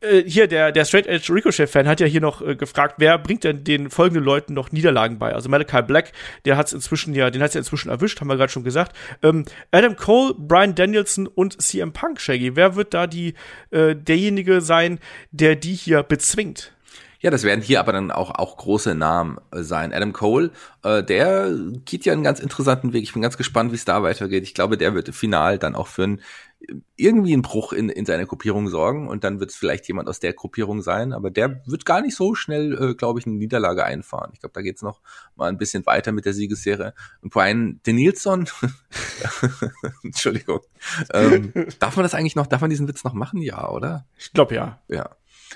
äh, hier, der, der Straight Edge Ricochet-Fan hat ja hier noch äh, gefragt, wer bringt denn den folgenden Leuten noch Niederlagen bei? Also Malachi Black, der hat es inzwischen ja, den hat es ja inzwischen erwischt, haben wir gerade schon gesagt. Ähm, Adam Cole, Brian Danielson und CM Punk, Shaggy. Wer wird da die, äh, derjenige sein, der die hier bezwingt? Ja, das werden hier aber dann auch, auch große Namen äh, sein. Adam Cole, äh, der geht ja einen ganz interessanten Weg. Ich bin ganz gespannt, wie es da weitergeht. Ich glaube, der wird final dann auch für ein, irgendwie einen Bruch in, in seiner Gruppierung sorgen und dann wird es vielleicht jemand aus der Gruppierung sein, aber der wird gar nicht so schnell, äh, glaube ich, eine Niederlage einfahren. Ich glaube, da geht's noch mal ein bisschen weiter mit der Siegesserie. Und Brian Denilson, Entschuldigung, ähm, darf man das eigentlich noch, darf man diesen Witz noch machen? Ja, oder? Ich glaube ja. Ja.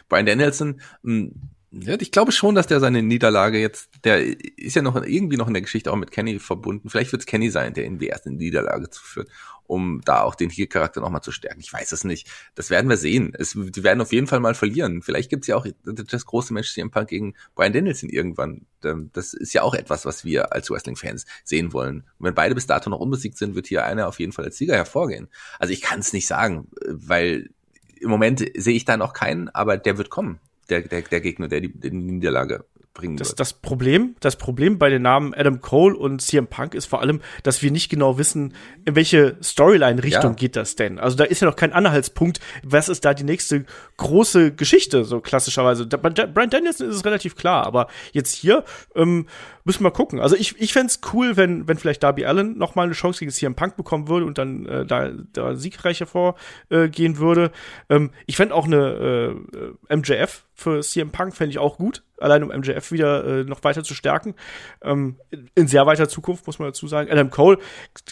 Brian Danielson, mh, ja, ich glaube schon, dass der seine Niederlage jetzt, der ist ja noch irgendwie noch in der Geschichte auch mit Kenny verbunden. Vielleicht wird es Kenny sein, der ihn die erste Niederlage zuführt, um da auch den Heel-Charakter nochmal zu stärken. Ich weiß es nicht. Das werden wir sehen. Es, die werden auf jeden Fall mal verlieren. Vielleicht gibt's ja auch das große Match CM Punk gegen Brian Danielson irgendwann. Ähm, das ist ja auch etwas, was wir als Wrestling-Fans sehen wollen. Und wenn beide bis dato noch unbesiegt sind, wird hier einer auf jeden Fall als Sieger hervorgehen. Also ich kann es nicht sagen, weil im Moment sehe ich da noch keinen, aber der wird kommen der, der, der Gegner, der die, die Niederlage bringen das. Das Problem, das Problem bei den Namen Adam Cole und CM Punk ist vor allem, dass wir nicht genau wissen, in welche Storyline-Richtung ja. geht das denn. Also da ist ja noch kein Anhaltspunkt, was ist da die nächste große Geschichte, so klassischerweise. Bei Brian Danielson ist es relativ klar, aber jetzt hier ähm, müssen wir gucken. Also ich, ich fände cool, wenn, wenn vielleicht Darby Allen noch mal eine Chance gegen CM Punk bekommen würde und dann äh, da, da siegreich hervorgehen äh, würde. Ähm, ich fände auch eine äh, MJF für CM Punk fände ich auch gut, allein um MJF wieder äh, noch weiter zu stärken. Ähm, in sehr weiter Zukunft, muss man dazu sagen. Adam Cole,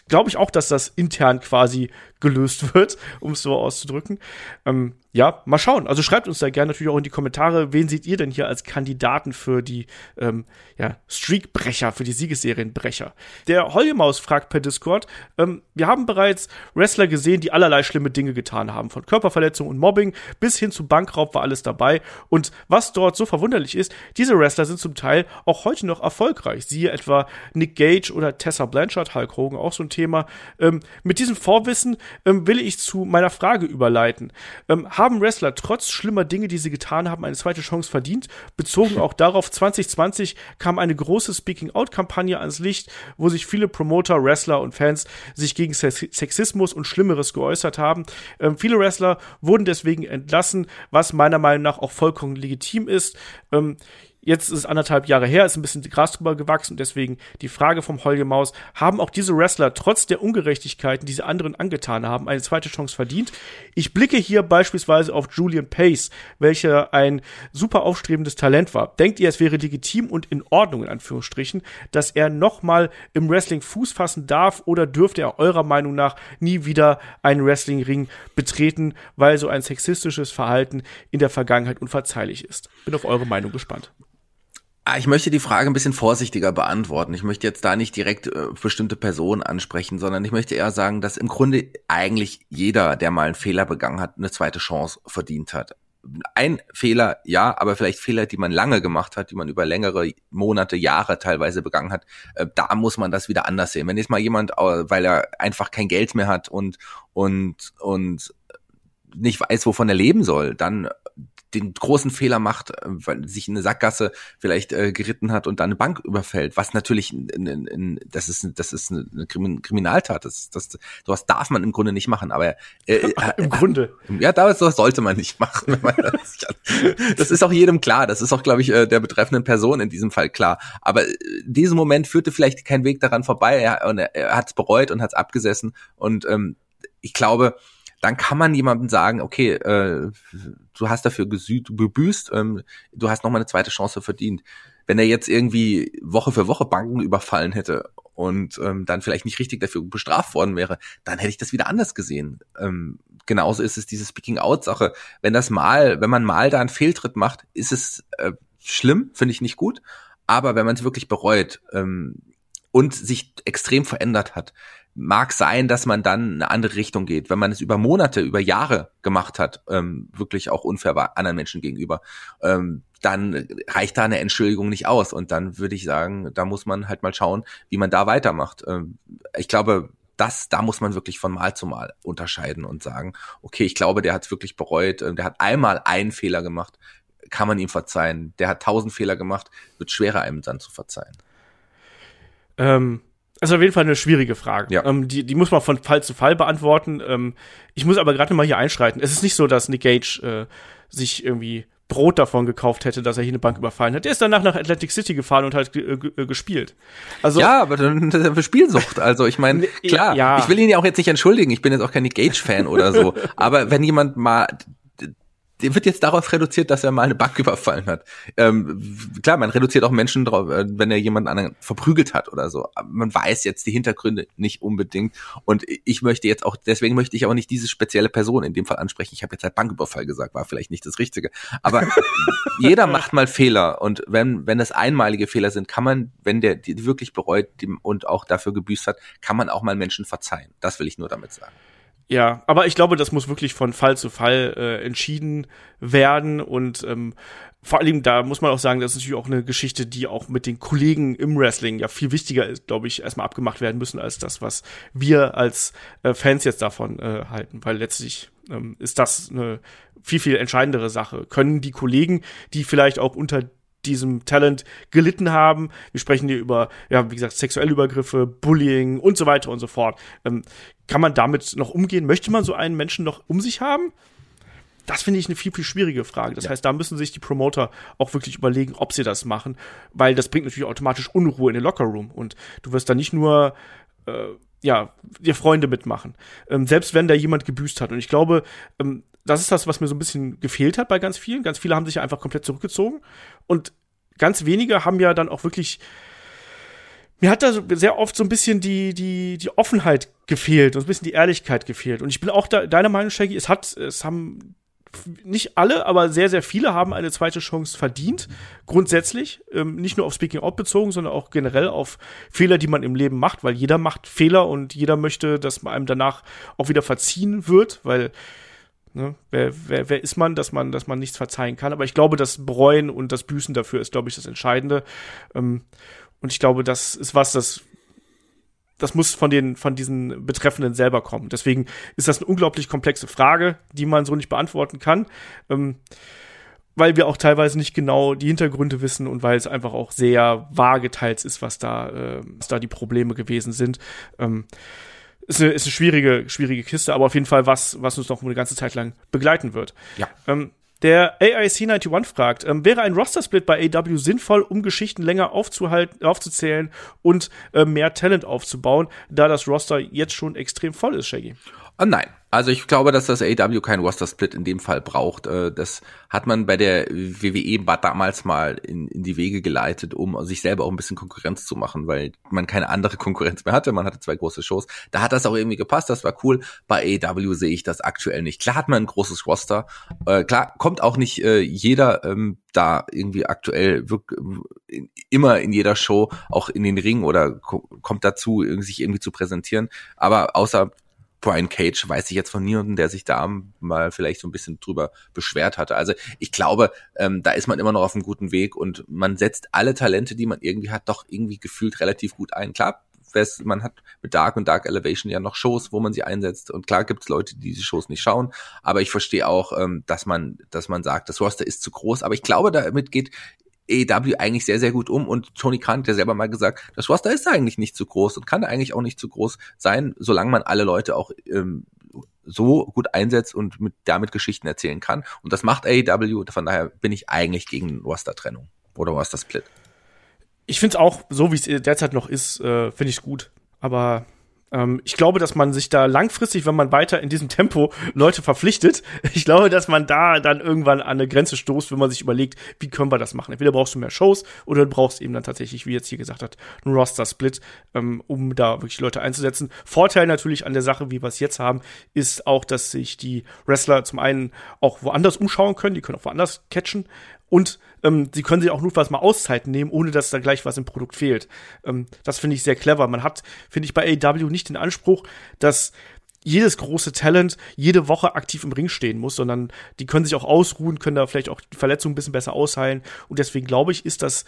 glaube ich auch, dass das intern quasi gelöst wird, um es so auszudrücken. Ähm, ja, mal schauen. Also schreibt uns da gerne natürlich auch in die Kommentare, wen seht ihr denn hier als Kandidaten für die ähm, ja, Streakbrecher, für die Siegesserienbrecher. Der Hollemaus fragt per Discord, ähm, wir haben bereits Wrestler gesehen, die allerlei schlimme Dinge getan haben. Von Körperverletzung und Mobbing bis hin zu Bankraub war alles dabei. Und was dort so verwunderlich ist, diese Wrestler sind zum Teil auch heute noch erfolgreich. Siehe etwa Nick Gage oder Tessa Blanchard, Hulk Hogan, auch so ein Thema. Ähm, mit diesem Vorwissen ähm, will ich zu meiner Frage überleiten. Ähm, haben Wrestler trotz schlimmer Dinge, die sie getan haben, eine zweite Chance verdient? Bezogen auch darauf, 2020 kam eine große Speaking-Out-Kampagne ans Licht, wo sich viele Promoter, Wrestler und Fans sich gegen Sexismus und Schlimmeres geäußert haben. Ähm, viele Wrestler wurden deswegen entlassen, was meiner Meinung nach auch vollkommen legitim ist. Ähm, Jetzt ist es anderthalb Jahre her, ist ein bisschen Gras drüber gewachsen und deswegen die Frage vom Maus, haben auch diese Wrestler trotz der Ungerechtigkeiten, die sie anderen angetan haben, eine zweite Chance verdient? Ich blicke hier beispielsweise auf Julian Pace, welcher ein super aufstrebendes Talent war. Denkt ihr, es wäre legitim und in Ordnung, in Anführungsstrichen, dass er nochmal im Wrestling Fuß fassen darf oder dürfte er eurer Meinung nach nie wieder einen Wrestlingring betreten, weil so ein sexistisches Verhalten in der Vergangenheit unverzeihlich ist? Bin auf eure Meinung gespannt. Ah, ich möchte die Frage ein bisschen vorsichtiger beantworten. Ich möchte jetzt da nicht direkt äh, bestimmte Personen ansprechen, sondern ich möchte eher sagen, dass im Grunde eigentlich jeder, der mal einen Fehler begangen hat, eine zweite Chance verdient hat. Ein Fehler, ja, aber vielleicht Fehler, die man lange gemacht hat, die man über längere Monate, Jahre teilweise begangen hat, äh, da muss man das wieder anders sehen. Wenn jetzt mal jemand, äh, weil er einfach kein Geld mehr hat und und und nicht weiß, wovon er leben soll, dann den großen Fehler macht, äh, weil sich in eine Sackgasse vielleicht äh, geritten hat und dann eine Bank überfällt, was natürlich in, in, in, das ist das ist eine Kriminaltat, das, das sowas darf man im Grunde nicht machen, aber äh, äh, im Grunde ja, das sollte man nicht machen. Man das, das ist auch jedem klar, das ist auch glaube ich äh, der betreffenden Person in diesem Fall klar, aber in diesem Moment führte vielleicht kein Weg daran vorbei, er, und er, er hat es bereut und hat es abgesessen und ähm, ich glaube, dann kann man jemandem sagen, okay, äh, du hast dafür gesüht, gebüßt, ähm, du hast nochmal eine zweite Chance verdient. Wenn er jetzt irgendwie Woche für Woche Banken überfallen hätte und ähm, dann vielleicht nicht richtig dafür bestraft worden wäre, dann hätte ich das wieder anders gesehen. Ähm, genauso ist es diese Speaking-out-Sache. Wenn das mal, wenn man mal da einen Fehltritt macht, ist es äh, schlimm, finde ich nicht gut. Aber wenn man es wirklich bereut ähm, und sich extrem verändert hat, mag sein, dass man dann eine andere Richtung geht. Wenn man es über Monate, über Jahre gemacht hat, ähm, wirklich auch unfair war anderen Menschen gegenüber, ähm, dann reicht da eine Entschuldigung nicht aus. Und dann würde ich sagen, da muss man halt mal schauen, wie man da weitermacht. Ähm, ich glaube, das, da muss man wirklich von Mal zu Mal unterscheiden und sagen, okay, ich glaube, der hat es wirklich bereut, äh, der hat einmal einen Fehler gemacht, kann man ihm verzeihen. Der hat tausend Fehler gemacht, wird schwerer einem dann zu verzeihen. Ähm, das ist auf jeden Fall eine schwierige Frage. Ja. Ähm, die, die muss man von Fall zu Fall beantworten. Ähm, ich muss aber gerade mal hier einschreiten. Es ist nicht so, dass Nick Gage äh, sich irgendwie Brot davon gekauft hätte, dass er hier eine Bank überfallen hat. Der ist danach nach Atlantic City gefahren und hat äh, gespielt. Also ja, aber dann das ist für Spielsucht. Also ich meine, klar, ja. ich will ihn ja auch jetzt nicht entschuldigen. Ich bin jetzt auch kein Nick Gage Fan oder so. aber wenn jemand mal der wird jetzt darauf reduziert, dass er mal eine Bank überfallen hat. Ähm, klar, man reduziert auch Menschen drauf, äh, wenn er jemanden anderen verprügelt hat oder so. Aber man weiß jetzt die Hintergründe nicht unbedingt. Und ich möchte jetzt auch, deswegen möchte ich auch nicht diese spezielle Person in dem Fall ansprechen. Ich habe jetzt halt Banküberfall gesagt, war vielleicht nicht das Richtige. Aber jeder macht mal Fehler. Und wenn, wenn das einmalige Fehler sind, kann man, wenn der die wirklich bereut und auch dafür gebüßt hat, kann man auch mal Menschen verzeihen. Das will ich nur damit sagen. Ja, aber ich glaube, das muss wirklich von Fall zu Fall äh, entschieden werden und ähm, vor allem da muss man auch sagen, das ist natürlich auch eine Geschichte, die auch mit den Kollegen im Wrestling ja viel wichtiger ist, glaube ich, erstmal abgemacht werden müssen als das, was wir als äh, Fans jetzt davon äh, halten, weil letztlich ähm, ist das eine viel viel entscheidendere Sache. Können die Kollegen, die vielleicht auch unter diesem Talent gelitten haben. Wir sprechen hier über, ja, wie gesagt, sexuelle Übergriffe, Bullying und so weiter und so fort. Ähm, kann man damit noch umgehen? Möchte man so einen Menschen noch um sich haben? Das finde ich eine viel, viel schwierige Frage. Das ja. heißt, da müssen sich die Promoter auch wirklich überlegen, ob sie das machen, weil das bringt natürlich automatisch Unruhe in den Lockerroom. Und du wirst da nicht nur äh, ja, dir Freunde mitmachen. Ähm, selbst wenn da jemand gebüßt hat. Und ich glaube, ähm, das ist das, was mir so ein bisschen gefehlt hat bei ganz vielen. Ganz viele haben sich einfach komplett zurückgezogen. Und ganz wenige haben ja dann auch wirklich mir hat da sehr oft so ein bisschen die, die, die Offenheit gefehlt und ein bisschen die Ehrlichkeit gefehlt. Und ich bin auch da, deiner Meinung, Shaggy, es hat, es haben nicht alle, aber sehr, sehr viele haben eine zweite Chance verdient. Grundsätzlich. Ähm, nicht nur auf Speaking Out bezogen, sondern auch generell auf Fehler, die man im Leben macht, weil jeder macht Fehler und jeder möchte, dass man einem danach auch wieder verziehen wird, weil Ne? Wer, wer, wer ist man, dass man, dass man nichts verzeihen kann? Aber ich glaube, das Bereuen und das Büßen dafür ist, glaube ich, das Entscheidende. Ähm, und ich glaube, das ist was, das das muss von den von diesen Betreffenden selber kommen. Deswegen ist das eine unglaublich komplexe Frage, die man so nicht beantworten kann, ähm, weil wir auch teilweise nicht genau die Hintergründe wissen und weil es einfach auch sehr vage teils ist, was da äh, was da die Probleme gewesen sind. Ähm, ist eine, ist eine schwierige schwierige Kiste, aber auf jeden Fall was was uns noch eine ganze Zeit lang begleiten wird. Ja. Ähm, der AIC91 fragt, ähm, wäre ein Roster-Split bei AW sinnvoll, um Geschichten länger aufzuhalten, aufzuzählen und äh, mehr Talent aufzubauen, da das Roster jetzt schon extrem voll ist, Shaggy? Oh nein, also ich glaube, dass das AEW keinen Roster-Split in dem Fall braucht. Äh, das hat man bei der WWE damals mal in, in die Wege geleitet, um sich selber auch ein bisschen Konkurrenz zu machen, weil man keine andere Konkurrenz mehr hatte. Man hatte zwei große Shows. Da hat das auch irgendwie gepasst, das war cool. Bei AEW sehe ich das aktuell nicht. Klar hat man ein großes Roster. Äh, klar kommt auch nicht äh, jeder ähm, da irgendwie aktuell immer in jeder Show auch in den Ring oder kommt dazu, sich irgendwie zu präsentieren. Aber außer Brian Cage weiß ich jetzt von niemandem, der sich da mal vielleicht so ein bisschen drüber beschwert hatte. Also ich glaube, ähm, da ist man immer noch auf einem guten Weg und man setzt alle Talente, die man irgendwie hat, doch irgendwie gefühlt relativ gut ein. Klar, man hat mit Dark und Dark Elevation ja noch Shows, wo man sie einsetzt. Und klar gibt es Leute, die diese Shows nicht schauen. Aber ich verstehe auch, ähm, dass man, dass man sagt, das Roster ist zu groß. Aber ich glaube, damit geht AEW eigentlich sehr, sehr gut um und Tony Khan hat ja selber mal gesagt, das Roster ist eigentlich nicht zu groß und kann eigentlich auch nicht zu groß sein, solange man alle Leute auch ähm, so gut einsetzt und mit, damit Geschichten erzählen kann. Und das macht AEW, von daher bin ich eigentlich gegen Roster-Trennung oder Roster-Split. Ich finde es auch, so wie es derzeit noch ist, äh, finde ich gut. Aber ähm, ich glaube, dass man sich da langfristig, wenn man weiter in diesem Tempo Leute verpflichtet, ich glaube, dass man da dann irgendwann an eine Grenze stoßt, wenn man sich überlegt, wie können wir das machen? Entweder brauchst du mehr Shows oder du brauchst eben dann tatsächlich, wie jetzt hier gesagt hat, einen Roster-Split, ähm, um da wirklich Leute einzusetzen. Vorteil natürlich an der Sache, wie wir es jetzt haben, ist auch, dass sich die Wrestler zum einen auch woanders umschauen können, die können auch woanders catchen und ähm, sie können sich auch notfalls mal Auszeiten nehmen, ohne dass da gleich was im Produkt fehlt. Ähm, das finde ich sehr clever. Man hat, finde ich, bei AEW nicht den Anspruch, dass jedes große Talent jede Woche aktiv im Ring stehen muss, sondern die können sich auch ausruhen, können da vielleicht auch die Verletzungen ein bisschen besser ausheilen. Und deswegen glaube ich, ist das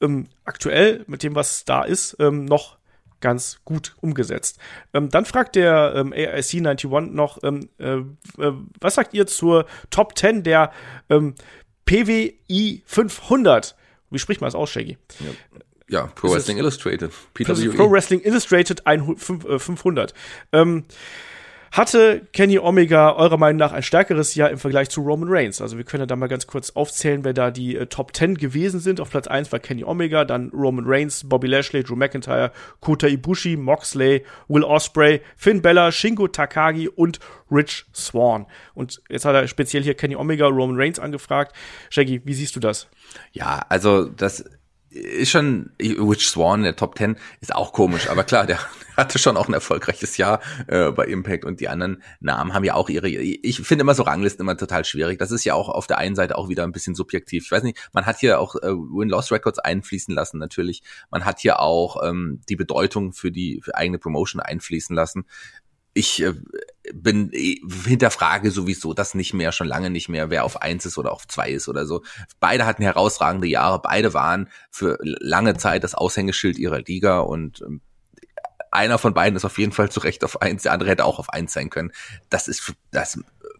ähm, aktuell mit dem, was da ist, ähm, noch ganz gut umgesetzt. Ähm, dann fragt der ähm, AIC 91 noch, ähm, äh, äh, was sagt ihr zur Top 10 der ähm, PWI 500. Wie spricht man das aus, Shaggy? Ja. Ja, Pro Wrestling Illustrated. PWE. Pro Wrestling Illustrated 500. Äh, ähm, hatte Kenny Omega eurer Meinung nach ein stärkeres Jahr im Vergleich zu Roman Reigns? Also wir können ja da mal ganz kurz aufzählen, wer da die äh, Top 10 gewesen sind. Auf Platz 1 war Kenny Omega, dann Roman Reigns, Bobby Lashley, Drew McIntyre, Kota Ibushi, Moxley, Will Osprey, Finn Bella, Shingo Takagi und Rich Swan. Und jetzt hat er speziell hier Kenny Omega, Roman Reigns angefragt. Shaggy, wie siehst du das? Ja, also das ist schon, Rich Swan in der Top 10 ist auch komisch, aber klar, der hatte schon auch ein erfolgreiches Jahr äh, bei Impact und die anderen Namen haben ja auch ihre, ich finde immer so Ranglisten immer total schwierig. Das ist ja auch auf der einen Seite auch wieder ein bisschen subjektiv. Ich weiß nicht, man hat hier auch äh, Win-Loss Records einfließen lassen natürlich. Man hat hier auch ähm, die Bedeutung für die für eigene Promotion einfließen lassen ich äh, bin äh, hinterfrage sowieso das nicht mehr, schon lange nicht mehr, wer auf eins ist oder auf zwei ist oder so. Beide hatten herausragende Jahre, beide waren für lange Zeit das Aushängeschild ihrer Liga und ähm, einer von beiden ist auf jeden Fall zu Recht auf eins, der andere hätte auch auf eins sein können. Das ist, das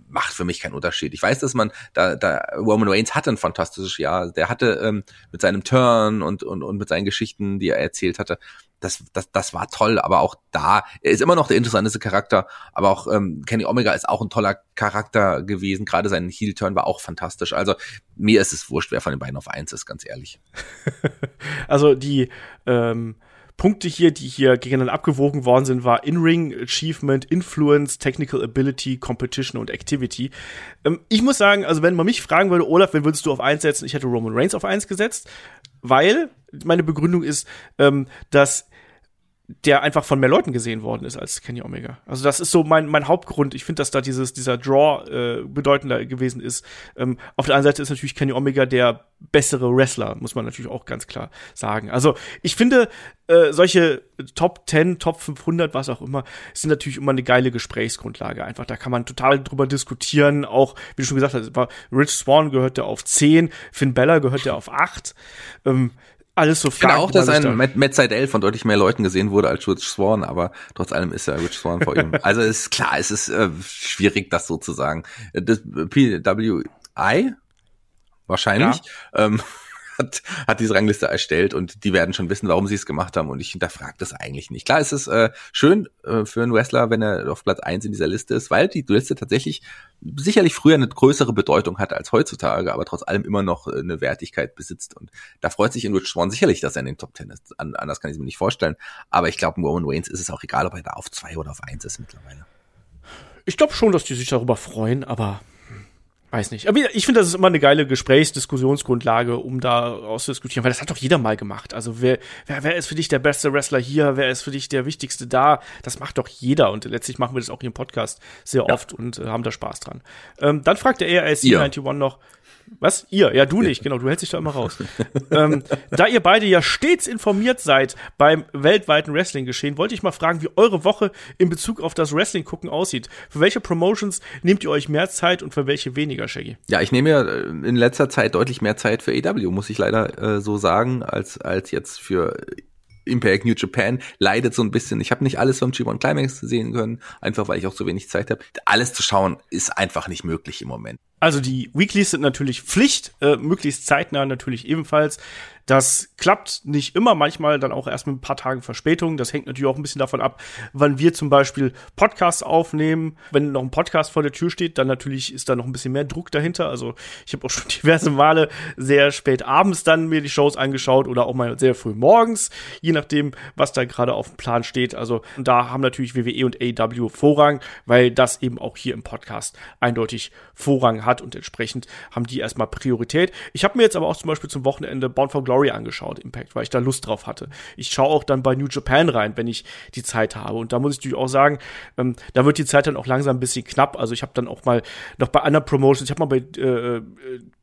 macht für mich keinen Unterschied. Ich weiß, dass man da, da Roman Reigns hatte ein fantastisches Jahr. Der hatte ähm, mit seinem Turn und, und, und mit seinen Geschichten, die er erzählt hatte, das, das, das war toll. Aber auch da, er ist immer noch der interessanteste Charakter. Aber auch ähm, Kenny Omega ist auch ein toller Charakter gewesen. Gerade sein Heel-Turn war auch fantastisch. Also mir ist es wurscht, wer von den beiden auf eins ist, ganz ehrlich. also die ähm Punkte hier, die hier gegeneinander abgewogen worden sind, war In-Ring, Achievement, Influence, Technical Ability, Competition und Activity. Ähm, ich muss sagen, also wenn man mich fragen würde, Olaf, wen würdest du auf eins setzen? Ich hätte Roman Reigns auf eins gesetzt, weil meine Begründung ist, ähm, dass der einfach von mehr Leuten gesehen worden ist als Kenny Omega. Also das ist so mein, mein Hauptgrund. Ich finde, dass da dieses, dieser Draw äh, bedeutender gewesen ist. Ähm, auf der anderen Seite ist natürlich Kenny Omega der bessere Wrestler, muss man natürlich auch ganz klar sagen. Also ich finde, äh, solche Top 10, Top 500, was auch immer, sind natürlich immer eine geile Gesprächsgrundlage. Einfach, da kann man total drüber diskutieren. Auch, wie du schon gesagt hast, Rich Swan gehört der auf 10, Finn Bella gehört der auf 8. Ähm, alles so Fragen. Ich auch, dass ein da Matt, Matt Seidel von deutlich mehr Leuten gesehen wurde als Rich Swan, aber trotz allem ist er Rich Swan vor ihm. Also ist klar, es ist äh, schwierig, das so zu sagen. Das PWI wahrscheinlich. Ja. Ähm, hat, hat diese Rangliste erstellt und die werden schon wissen, warum sie es gemacht haben und ich hinterfrage das eigentlich nicht. Klar, es ist äh, schön äh, für einen Wrestler, wenn er auf Platz eins in dieser Liste ist, weil die Liste tatsächlich sicherlich früher eine größere Bedeutung hatte als heutzutage, aber trotz allem immer noch äh, eine Wertigkeit besitzt und da freut sich in Rich Swan sicherlich, dass er in den Top Ten ist. An, anders kann ich es mir nicht vorstellen, aber ich glaube, Roman Waynes ist es auch egal, ob er da auf zwei oder auf eins ist mittlerweile. Ich glaube schon, dass die sich darüber freuen, aber weiß nicht. Aber ich finde, das ist immer eine geile Gesprächsdiskussionsgrundlage, um da auszudiskutieren, weil das hat doch jeder mal gemacht. Also wer, wer, wer ist für dich der beste Wrestler hier? Wer ist für dich der wichtigste da? Das macht doch jeder und letztlich machen wir das auch hier im Podcast sehr ja. oft und äh, haben da Spaß dran. Ähm, dann fragt der ERSC 91 noch, was? Ihr? Ja, du nicht, genau, du hältst dich da immer raus. ähm, da ihr beide ja stets informiert seid beim weltweiten Wrestling-Geschehen, wollte ich mal fragen, wie eure Woche in Bezug auf das Wrestling-Gucken aussieht. Für welche Promotions nehmt ihr euch mehr Zeit und für welche weniger, Shaggy? Ja, ich nehme ja äh, in letzter Zeit deutlich mehr Zeit für AW, muss ich leider äh, so sagen, als, als jetzt für Impact New Japan leidet so ein bisschen. Ich habe nicht alles vom G1 Climax sehen können, einfach weil ich auch so wenig Zeit habe. Alles zu schauen ist einfach nicht möglich im Moment. Also die Weeklies sind natürlich Pflicht, äh, möglichst zeitnah natürlich ebenfalls. Das klappt nicht immer, manchmal dann auch erst mit ein paar Tagen Verspätung. Das hängt natürlich auch ein bisschen davon ab, wann wir zum Beispiel Podcasts aufnehmen. Wenn noch ein Podcast vor der Tür steht, dann natürlich ist da noch ein bisschen mehr Druck dahinter. Also ich habe auch schon diverse Male sehr spät abends dann mir die Shows angeschaut oder auch mal sehr früh morgens, je nachdem, was da gerade auf dem Plan steht. Also da haben natürlich WWE und AEW Vorrang, weil das eben auch hier im Podcast eindeutig Vorrang hat und entsprechend haben die erstmal Priorität. Ich habe mir jetzt aber auch zum Beispiel zum Wochenende Bound for Glory Story angeschaut, Impact, weil ich da Lust drauf hatte. Ich schaue auch dann bei New Japan rein, wenn ich die Zeit habe. Und da muss ich natürlich auch sagen, ähm, da wird die Zeit dann auch langsam ein bisschen knapp. Also ich habe dann auch mal noch bei anderen Promotions, ich habe mal bei äh, äh,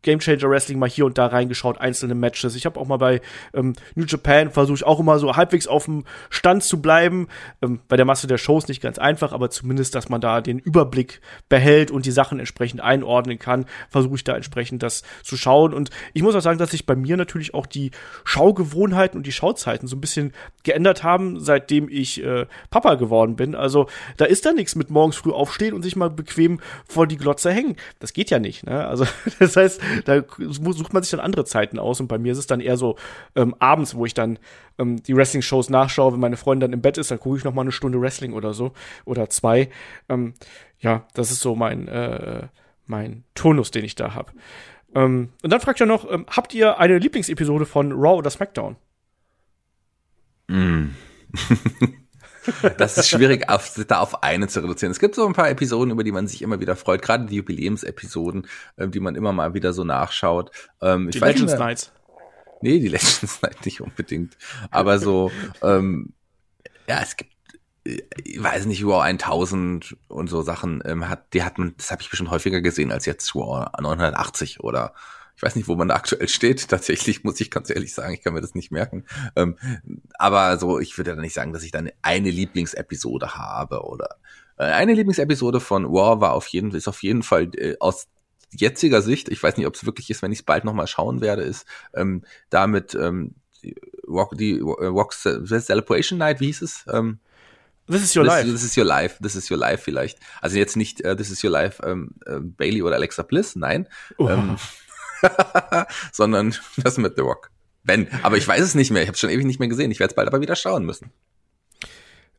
Game Changer Wrestling mal hier und da reingeschaut, einzelne Matches. Ich habe auch mal bei ähm, New Japan versuche ich auch immer so halbwegs auf dem Stand zu bleiben. Ähm, bei der Masse der Shows nicht ganz einfach, aber zumindest, dass man da den Überblick behält und die Sachen entsprechend einordnen kann, versuche ich da entsprechend das zu schauen. Und ich muss auch sagen, dass sich bei mir natürlich auch die die Schaugewohnheiten und die Schauzeiten so ein bisschen geändert haben, seitdem ich äh, Papa geworden bin. Also da ist da nichts mit morgens früh aufstehen und sich mal bequem vor die Glotze hängen. Das geht ja nicht. Ne? Also das heißt, da sucht man sich dann andere Zeiten aus und bei mir ist es dann eher so ähm, abends, wo ich dann ähm, die Wrestling-Shows nachschaue, wenn meine Freundin dann im Bett ist, dann gucke ich noch mal eine Stunde Wrestling oder so oder zwei. Ähm, ja, das ist so mein äh, mein Tonus, den ich da habe. Ähm, und dann fragt er noch, ähm, habt ihr eine Lieblingsepisode von Raw oder SmackDown? Mm. das ist schwierig, auf, da auf eine zu reduzieren. Es gibt so ein paar Episoden, über die man sich immer wieder freut, gerade die Jubiläumsepisoden, äh, die man immer mal wieder so nachschaut. Ähm, die Legends Nights. Nee, die Legends Nights nicht unbedingt. Aber so, ähm, ja, es gibt ich weiß nicht, Raw 1000 und so Sachen ähm, hat, die hat man, das habe ich bestimmt häufiger gesehen als jetzt Raw 980 oder ich weiß nicht, wo man da aktuell steht. Tatsächlich muss ich ganz ehrlich sagen, ich kann mir das nicht merken. Ähm, aber so, ich würde ja nicht sagen, dass ich dann eine Lieblingsepisode habe oder äh, eine Lieblingsepisode von Raw war auf jeden, ist auf jeden Fall äh, aus jetziger Sicht, ich weiß nicht, ob es wirklich ist, wenn ich es bald nochmal schauen werde, ist ähm, damit ähm, die Rock, die Rock Celebration Night, wie hieß es? Ähm, This is your life. This is your life. This is your life vielleicht. Also jetzt nicht uh, This is your life ähm, äh, Bailey oder Alexa Bliss, nein. Oh. Ähm, sondern das mit The Rock. Ben, aber ich weiß es nicht mehr. Ich habe schon ewig nicht mehr gesehen. Ich werde es bald aber wieder schauen müssen.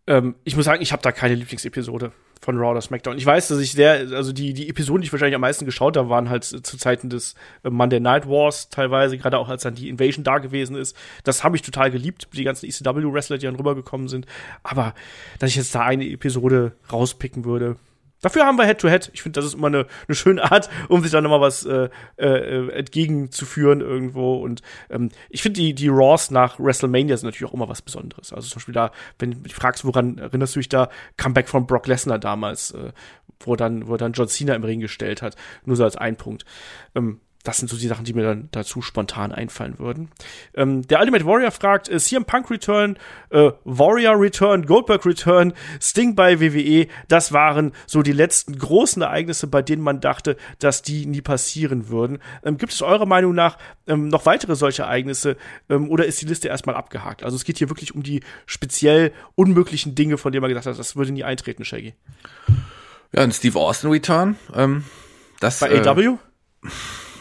Ähm, ich muss sagen, ich habe da keine Lieblingsepisode von Raw oder SmackDown. Ich weiß, dass ich sehr, also die, die Episoden, die ich wahrscheinlich am meisten geschaut habe, waren halt zu Zeiten des äh, Monday Night Wars teilweise, gerade auch als dann die Invasion da gewesen ist. Das habe ich total geliebt, die ganzen ECW-Wrestler, die dann rübergekommen sind. Aber dass ich jetzt da eine Episode rauspicken würde, Dafür haben wir Head-to-Head. -Head. Ich finde, das ist immer eine, eine schöne Art, um sich da nochmal was äh, äh, entgegenzuführen irgendwo. Und ähm, ich finde, die, die Raws nach WrestleMania sind natürlich auch immer was Besonderes. Also zum Beispiel da, wenn du dich fragst, woran erinnerst du dich da? Comeback von Brock Lesnar damals, äh, wo dann, wo dann John Cena im Ring gestellt hat. Nur so als ein Punkt. Ähm, das sind so die Sachen, die mir dann dazu spontan einfallen würden. Ähm, der Ultimate Warrior fragt, äh, CM Punk Return, äh, Warrior Return, Goldberg Return, Sting bei WWE, das waren so die letzten großen Ereignisse, bei denen man dachte, dass die nie passieren würden. Ähm, gibt es eurer Meinung nach ähm, noch weitere solche Ereignisse ähm, oder ist die Liste erstmal abgehakt? Also es geht hier wirklich um die speziell unmöglichen Dinge, von denen man gesagt hat, das würde nie eintreten, Shaggy. Ja, ein Steve Austin Return. Ähm, das, bei AW?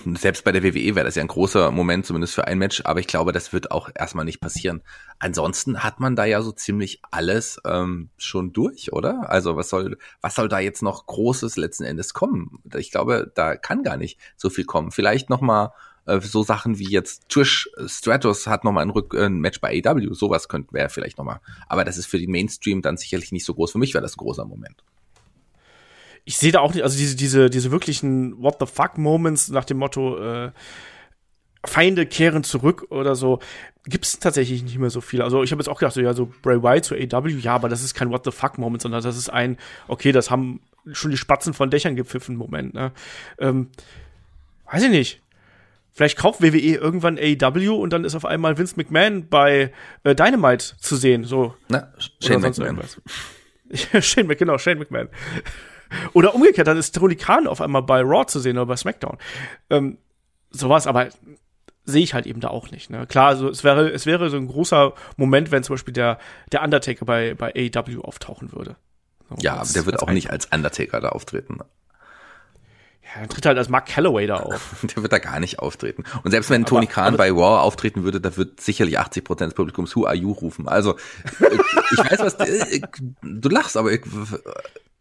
Selbst bei der WWE wäre das ja ein großer Moment, zumindest für ein Match, aber ich glaube, das wird auch erstmal nicht passieren. Ansonsten hat man da ja so ziemlich alles ähm, schon durch, oder? Also was soll, was soll da jetzt noch Großes letzten Endes kommen? Ich glaube, da kann gar nicht so viel kommen. Vielleicht noch mal äh, so Sachen wie jetzt Trish Stratus hat noch mal ein, Rück ein Match bei AW, sowas könnte wäre vielleicht noch mal. Aber das ist für den Mainstream dann sicherlich nicht so groß. Für mich wäre das ein großer Moment ich sehe da auch nicht, also diese, diese, diese wirklichen What the fuck Moments nach dem Motto, äh, Feinde kehren zurück oder so, gibt es tatsächlich nicht mehr so viel. Also ich habe jetzt auch gedacht, so, ja, so Bray Wyatt zu AW, ja, aber das ist kein What the fuck Moment, sondern das ist ein, okay, das haben schon die Spatzen von Dächern gepfiffen Moment. Ne? Ähm, weiß ich nicht. Vielleicht kauft WWE irgendwann AEW und dann ist auf einmal Vince McMahon bei äh, Dynamite zu sehen. So. Na, Shane McMahon. Shane McMahon, genau, Shane McMahon. Oder umgekehrt, dann ist Tony Khan auf einmal bei Raw zu sehen oder bei SmackDown. Ähm, sowas, aber sehe ich halt eben da auch nicht. Ne? Klar, also es wäre, es wäre so ein großer Moment, wenn zum Beispiel der, der Undertaker bei, bei AEW auftauchen würde. So, ja, aber der wird auch nicht als Undertaker da auftreten. Ja, dann tritt halt als Mark Calloway da auf. der wird da gar nicht auftreten. Und selbst wenn Tony aber, Khan aber, bei Raw auftreten würde, da wird sicherlich 80 Prozent des Publikums Who are you rufen. Also, ich weiß was, du lachst, aber ich,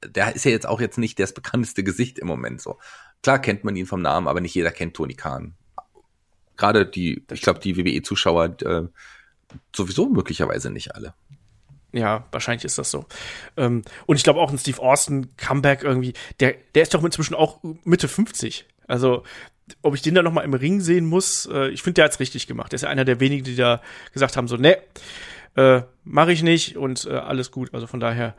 der ist ja jetzt auch jetzt nicht das bekannteste Gesicht im Moment so. Klar kennt man ihn vom Namen, aber nicht jeder kennt Tony Khan. Gerade die, ich glaube, die WWE-Zuschauer äh, sowieso möglicherweise nicht alle. Ja, wahrscheinlich ist das so. Ähm, und ich glaube auch ein Steve Austin Comeback irgendwie, der, der ist doch inzwischen auch Mitte 50. Also, ob ich den da noch mal im Ring sehen muss, äh, ich finde, der hat's richtig gemacht. Der ist ja einer der wenigen, die da gesagt haben, so, ne, äh, mache ich nicht und äh, alles gut. Also von daher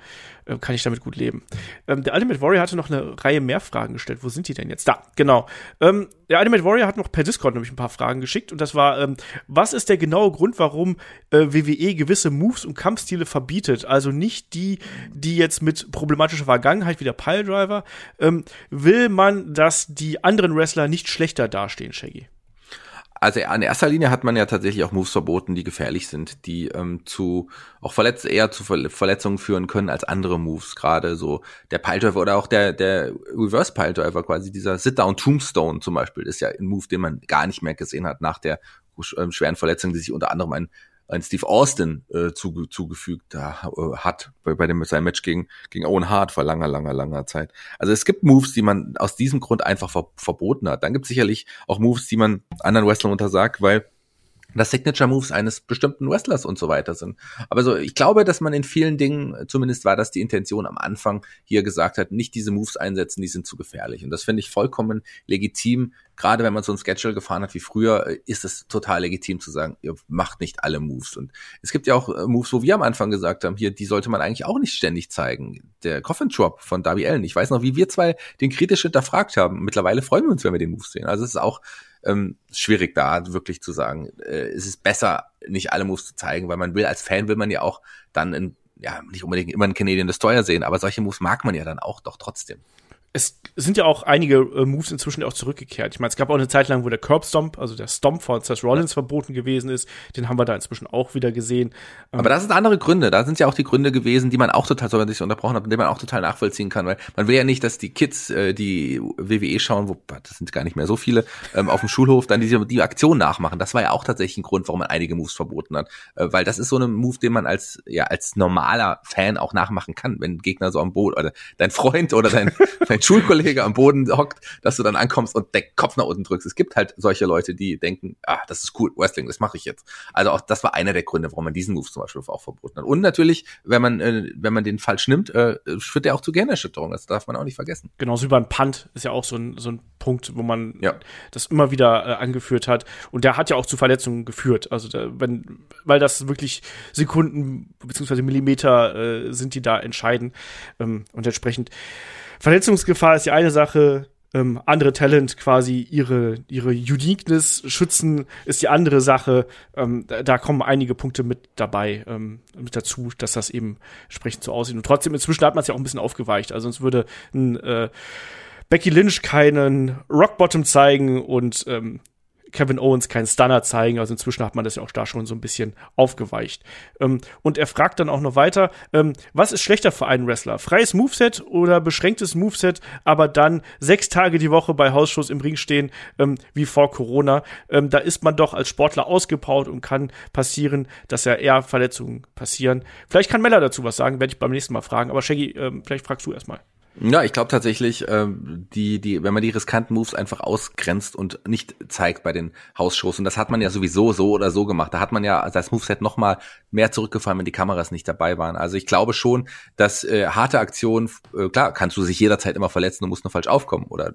äh, kann ich damit gut leben. Ähm, der Ultimate Warrior hatte noch eine Reihe mehr Fragen gestellt. Wo sind die denn jetzt? Da, genau. Ähm, der Ultimate Warrior hat noch per Discord nämlich ein paar Fragen geschickt und das war, ähm, was ist der genaue Grund, warum äh, WWE gewisse Moves und Kampfstile verbietet? Also nicht die, die jetzt mit problematischer Vergangenheit wie der Piledriver. Ähm, will man, dass die anderen Wrestler nicht schlechter dastehen, Shaggy? Also in erster Linie hat man ja tatsächlich auch Moves verboten, die gefährlich sind, die ähm, zu auch verletz eher zu Verletzungen führen können als andere Moves, gerade so der Piledriver oder auch der der Reverse Piledriver quasi dieser Sit Down Tombstone zum Beispiel ist ja ein Move, den man gar nicht mehr gesehen hat nach der ähm, schweren Verletzung, die sich unter anderem ein ein Steve Austin äh, zuge zugefügt äh, hat bei, bei dem seinem Match gegen gegen Owen Hart vor langer langer langer Zeit. Also es gibt Moves, die man aus diesem Grund einfach ver verboten hat. Dann gibt es sicherlich auch Moves, die man anderen Wrestlern untersagt, weil das Signature Moves eines bestimmten Wrestlers und so weiter sind. Aber so, ich glaube, dass man in vielen Dingen, zumindest war das die Intention am Anfang, hier gesagt hat, nicht diese Moves einsetzen, die sind zu gefährlich. Und das finde ich vollkommen legitim. Gerade wenn man so ein Schedule gefahren hat wie früher, ist es total legitim zu sagen, ihr macht nicht alle Moves. Und es gibt ja auch äh, Moves, wo wir am Anfang gesagt haben, hier, die sollte man eigentlich auch nicht ständig zeigen. Der Coffin Drop von Darby Allen. Ich weiß noch, wie wir zwei den kritisch hinterfragt haben. Mittlerweile freuen wir uns, wenn wir den Move sehen. Also es ist auch ähm, schwierig da wirklich zu sagen. Äh, es ist besser, nicht alle Moves zu zeigen, weil man will, als Fan will man ja auch dann in, ja, nicht unbedingt immer einen Canadian Destroyer sehen, aber solche Moves mag man ja dann auch doch trotzdem. Es sind ja auch einige äh, Moves inzwischen auch zurückgekehrt. Ich meine, es gab auch eine Zeit lang, wo der Curb Stomp, also der Stomp von Seth Rollins ja. verboten gewesen ist. Den haben wir da inzwischen auch wieder gesehen. Ähm, Aber das sind andere Gründe. Da sind ja auch die Gründe gewesen, die man auch total, sogar sich unterbrochen hat, die man auch total nachvollziehen kann, weil man will ja nicht, dass die Kids, äh, die WWE schauen, wo, das sind gar nicht mehr so viele, ähm, auf dem Schulhof dann diese, die Aktion nachmachen. Das war ja auch tatsächlich ein Grund, warum man einige Moves verboten hat. Äh, weil das ist so ein Move, den man als, ja, als normaler Fan auch nachmachen kann, wenn ein Gegner so am Boot oder dein Freund oder dein, dein Schulkollege am Boden hockt, dass du dann ankommst und den Kopf nach unten drückst. Es gibt halt solche Leute, die denken, ah, das ist cool, Wrestling, das mache ich jetzt. Also auch das war einer der Gründe, warum man diesen Move zum Beispiel auch verboten hat. Und natürlich, wenn man, äh, wenn man den falsch nimmt, äh, führt der auch zu Gehirnerschütterung. Das darf man auch nicht vergessen. Genauso wie beim Punt ist ja auch so ein, so ein Punkt, wo man ja. das immer wieder äh, angeführt hat. Und der hat ja auch zu Verletzungen geführt. Also da, wenn, weil das wirklich Sekunden beziehungsweise Millimeter äh, sind, die da entscheiden. Ähm, und entsprechend Verletzungsgefahr ist die eine Sache, ähm, andere Talent quasi ihre, ihre Uniqueness schützen, ist die andere Sache. Ähm, da, da, kommen einige Punkte mit dabei, ähm, mit dazu, dass das eben entsprechend so aussieht. Und trotzdem, inzwischen hat man es ja auch ein bisschen aufgeweicht. Also sonst würde ein äh, Becky Lynch keinen Rock Bottom zeigen und ähm, Kevin Owens keinen Stunner zeigen. Also inzwischen hat man das ja auch da schon so ein bisschen aufgeweicht. Ähm, und er fragt dann auch noch weiter, ähm, was ist schlechter für einen Wrestler? Freies Moveset oder beschränktes Moveset, aber dann sechs Tage die Woche bei Hausshows im Ring stehen, ähm, wie vor Corona. Ähm, da ist man doch als Sportler ausgebaut und kann passieren, dass ja eher Verletzungen passieren. Vielleicht kann Mella dazu was sagen, werde ich beim nächsten Mal fragen. Aber Shaggy, ähm, vielleicht fragst du erstmal. Ja, ich glaube tatsächlich, ähm, die, die, wenn man die riskanten Moves einfach ausgrenzt und nicht zeigt bei den Hausshows, und das hat man ja sowieso so oder so gemacht, da hat man ja das Moveset noch mal mehr zurückgefallen, wenn die Kameras nicht dabei waren. Also ich glaube schon, dass äh, harte Aktionen, äh, klar, kannst du sich jederzeit immer verletzen und musst nur falsch aufkommen oder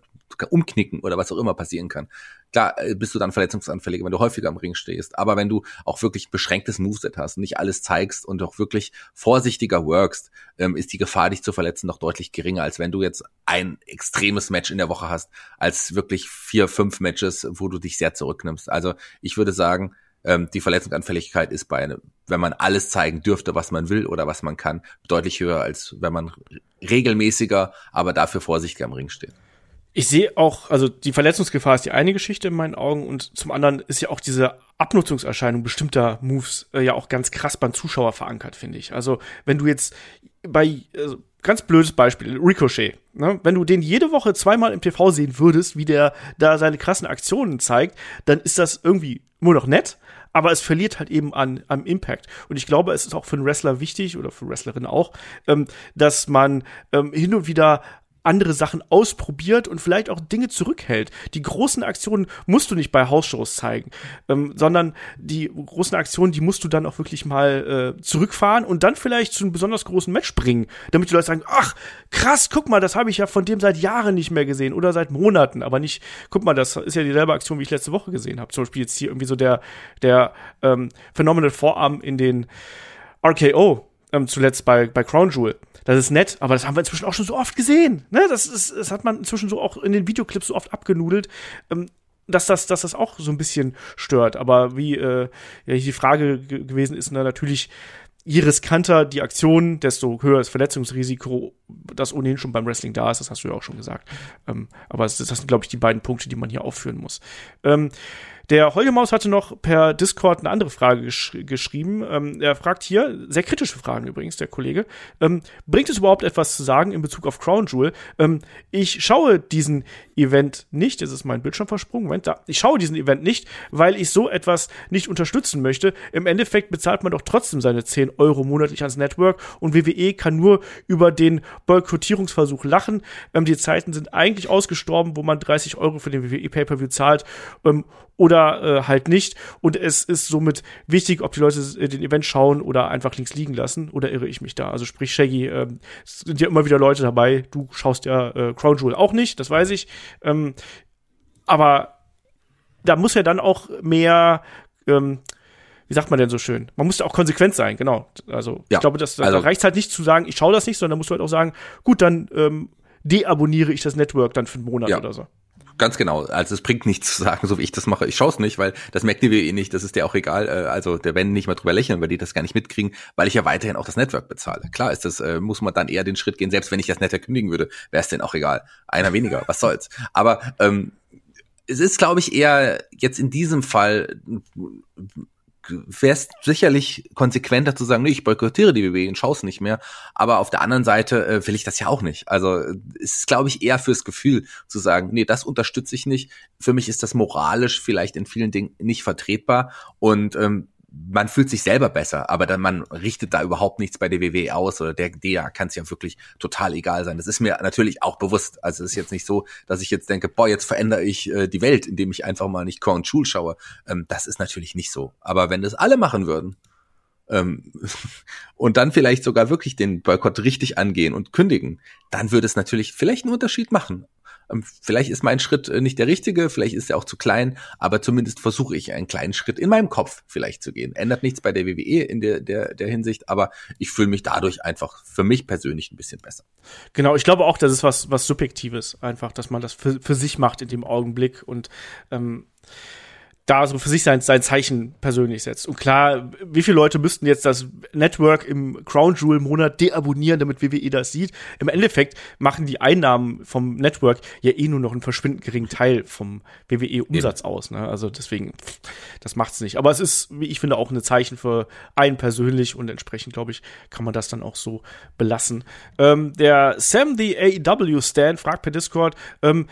umknicken oder was auch immer passieren kann. Klar, äh, bist du dann verletzungsanfälliger, wenn du häufiger am Ring stehst. Aber wenn du auch wirklich beschränktes Moveset hast, nicht alles zeigst und auch wirklich vorsichtiger workst, ähm, ist die Gefahr, dich zu verletzen, noch deutlich geringer, als wenn du jetzt ein extremes Match in der Woche hast, als wirklich vier, fünf Matches, wo du dich sehr zurücknimmst. Also ich würde sagen, ähm, die Verletzungsanfälligkeit ist bei, einem, wenn man alles zeigen dürfte, was man will oder was man kann, deutlich höher, als wenn man regelmäßiger, aber dafür vorsichtiger am Ring steht ich sehe auch, also die Verletzungsgefahr ist die eine Geschichte in meinen Augen und zum anderen ist ja auch diese Abnutzungserscheinung bestimmter Moves äh, ja auch ganz krass beim Zuschauer verankert, finde ich. Also wenn du jetzt bei, also ganz blödes Beispiel, Ricochet, ne? wenn du den jede Woche zweimal im TV sehen würdest, wie der da seine krassen Aktionen zeigt, dann ist das irgendwie nur noch nett, aber es verliert halt eben an, am Impact. Und ich glaube, es ist auch für einen Wrestler wichtig oder für Wrestlerinnen auch, ähm, dass man ähm, hin und wieder andere Sachen ausprobiert und vielleicht auch Dinge zurückhält. Die großen Aktionen musst du nicht bei Hausshows zeigen, ähm, sondern die großen Aktionen, die musst du dann auch wirklich mal äh, zurückfahren und dann vielleicht zu einem besonders großen Match bringen, damit die Leute sagen, ach, krass, guck mal, das habe ich ja von dem seit Jahren nicht mehr gesehen oder seit Monaten, aber nicht, guck mal, das ist ja dieselbe Aktion, wie ich letzte Woche gesehen habe. Zum Beispiel jetzt hier irgendwie so der, der ähm, Phenomenal Vorarm in den RKO, ähm, zuletzt bei, bei Crown Jewel. Das ist nett, aber das haben wir inzwischen auch schon so oft gesehen. Ne? Das, ist, das hat man inzwischen so auch in den Videoclips so oft abgenudelt. Ähm, dass das, dass das auch so ein bisschen stört. Aber wie äh, die Frage gewesen ist, na, natürlich, je riskanter die Aktion, desto höher das Verletzungsrisiko, das ohnehin schon beim Wrestling da ist. Das hast du ja auch schon gesagt. Ähm, aber das, das sind, glaube ich, die beiden Punkte, die man hier aufführen muss. Ähm, der Holgemaus hatte noch per Discord eine andere Frage gesch geschrieben. Ähm, er fragt hier, sehr kritische Fragen übrigens, der Kollege. Ähm, bringt es überhaupt etwas zu sagen in Bezug auf Crown Jewel? Ähm, ich schaue diesen Event nicht, es ist mein Bildschirm versprungen, Moment, da. Ich schaue diesen Event nicht, weil ich so etwas nicht unterstützen möchte. Im Endeffekt bezahlt man doch trotzdem seine 10 Euro monatlich ans Network und WWE kann nur über den Boykottierungsversuch lachen. Ähm, die Zeiten sind eigentlich ausgestorben, wo man 30 Euro für den WWE Pay-Per-View zahlt ähm, oder äh, halt nicht. Und es ist somit wichtig, ob die Leute den Event schauen oder einfach links liegen lassen. Oder irre ich mich da? Also sprich, Shaggy, äh, es sind ja immer wieder Leute dabei. Du schaust ja äh, Crown Jewel auch nicht, das weiß ich. Ähm, aber da muss ja dann auch mehr ähm, wie sagt man denn so schön? Man muss ja auch konsequent sein, genau. Also ja, ich glaube, das, also, da reicht halt nicht zu sagen, ich schaue das nicht, sondern musst du halt auch sagen, gut, dann ähm, deabonniere ich das Network dann für einen Monat ja. oder so Ganz genau. Also es bringt nichts zu sagen, so wie ich das mache. Ich schaue es nicht, weil das merkt die WWE nicht. Das ist dir auch egal. Äh, also der werden nicht mal drüber lächeln, weil die das gar nicht mitkriegen, weil ich ja weiterhin auch das Network bezahle. Klar ist das, äh, muss man dann eher den Schritt gehen. Selbst wenn ich das Network kündigen würde, wäre es denn auch egal. Einer weniger, was soll's. Aber ähm, es ist, glaube ich, eher jetzt in diesem Fall wäre es sicherlich konsequenter zu sagen, nee, ich boykottiere die WWE und schaue nicht mehr. Aber auf der anderen Seite äh, will ich das ja auch nicht. Also es ist, glaube ich, eher fürs Gefühl zu sagen, nee, das unterstütze ich nicht. Für mich ist das moralisch vielleicht in vielen Dingen nicht vertretbar. Und ähm, man fühlt sich selber besser, aber dann man richtet da überhaupt nichts bei der WWE aus oder der DEA kann es ja wirklich total egal sein. Das ist mir natürlich auch bewusst. Also es ist jetzt nicht so, dass ich jetzt denke, boah, jetzt verändere ich äh, die Welt, indem ich einfach mal nicht Crown Jewel schaue. Ähm, das ist natürlich nicht so. Aber wenn das alle machen würden, ähm, und dann vielleicht sogar wirklich den Boykott richtig angehen und kündigen, dann würde es natürlich vielleicht einen Unterschied machen. Ähm, vielleicht ist mein Schritt äh, nicht der richtige, vielleicht ist er auch zu klein, aber zumindest versuche ich einen kleinen Schritt in meinem Kopf vielleicht zu gehen. Ändert nichts bei der WWE in der, der, der Hinsicht, aber ich fühle mich dadurch einfach für mich persönlich ein bisschen besser. Genau, ich glaube auch, das ist was, was Subjektives, einfach, dass man das für, für sich macht in dem Augenblick und ähm, da so für sich sein, sein Zeichen persönlich setzt. Und klar, wie viele Leute müssten jetzt das Network im Crown Jewel Monat deabonnieren, damit WWE das sieht? Im Endeffekt machen die Einnahmen vom Network ja eh nur noch einen verschwindend geringen Teil vom WWE-Umsatz aus. Ne? Also deswegen, das macht's nicht. Aber es ist, wie ich finde, auch ein Zeichen für einen persönlich und entsprechend, glaube ich, kann man das dann auch so belassen. Ähm, der Sam the AEW Stan fragt per Discord, ähm,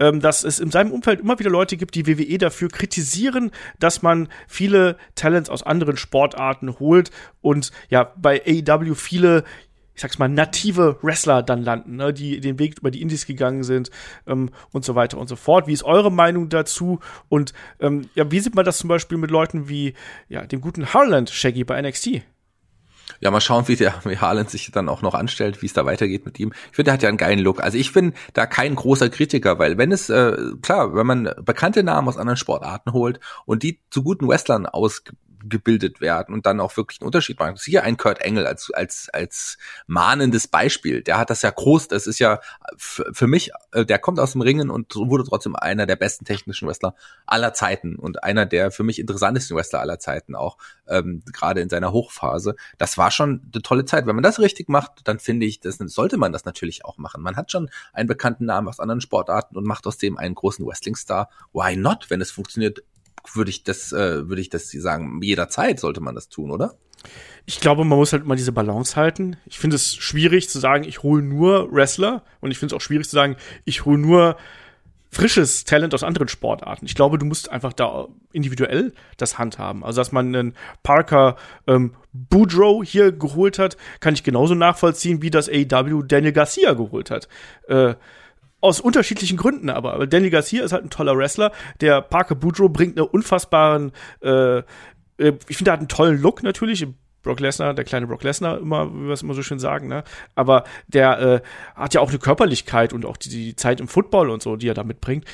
ähm, dass es in seinem Umfeld immer wieder Leute gibt, die WWE dafür kritisieren, dass man viele Talents aus anderen Sportarten holt und ja, bei AEW viele ich sag's mal, native Wrestler dann landen, ne, die den Weg über die Indies gegangen sind ähm, und so weiter und so fort. Wie ist eure Meinung dazu? Und ähm, ja, wie sieht man das zum Beispiel mit Leuten wie ja, dem guten Harland Shaggy bei NXT? Ja, mal schauen, wie der wie Haaland sich dann auch noch anstellt, wie es da weitergeht mit ihm. Ich finde, der hat ja einen geilen Look. Also ich bin da kein großer Kritiker, weil wenn es, äh, klar, wenn man bekannte Namen aus anderen Sportarten holt und die zu guten Wrestlern aus gebildet werden und dann auch wirklich einen Unterschied machen. Hier ein Kurt Engel als, als, als mahnendes Beispiel. Der hat das ja groß, das ist ja für mich, äh, der kommt aus dem Ringen und wurde trotzdem einer der besten technischen Wrestler aller Zeiten und einer der für mich interessantesten Wrestler aller Zeiten auch, ähm, gerade in seiner Hochphase. Das war schon eine tolle Zeit. Wenn man das richtig macht, dann finde ich, das sollte man das natürlich auch machen. Man hat schon einen bekannten Namen aus anderen Sportarten und macht aus dem einen großen Wrestling-Star. Why not? Wenn es funktioniert, würde ich das, äh, würde ich das sagen, jederzeit sollte man das tun, oder? Ich glaube, man muss halt immer diese Balance halten. Ich finde es schwierig zu sagen, ich hole nur Wrestler und ich finde es auch schwierig zu sagen, ich hole nur frisches Talent aus anderen Sportarten. Ich glaube, du musst einfach da individuell das handhaben. Also, dass man einen Parker ähm, Boudreau hier geholt hat, kann ich genauso nachvollziehen, wie das AEW Daniel Garcia geholt hat. Äh, aus unterschiedlichen Gründen aber. Danny Garcia ist halt ein toller Wrestler. Der Parker Boudreaux bringt einen unfassbaren, äh, äh ich finde, er hat einen tollen Look natürlich. Brock Lesnar, der kleine Brock Lesnar, immer, wie wir es immer so schön sagen, ne? Aber der äh, hat ja auch eine Körperlichkeit und auch die, die Zeit im Football und so, die er da mitbringt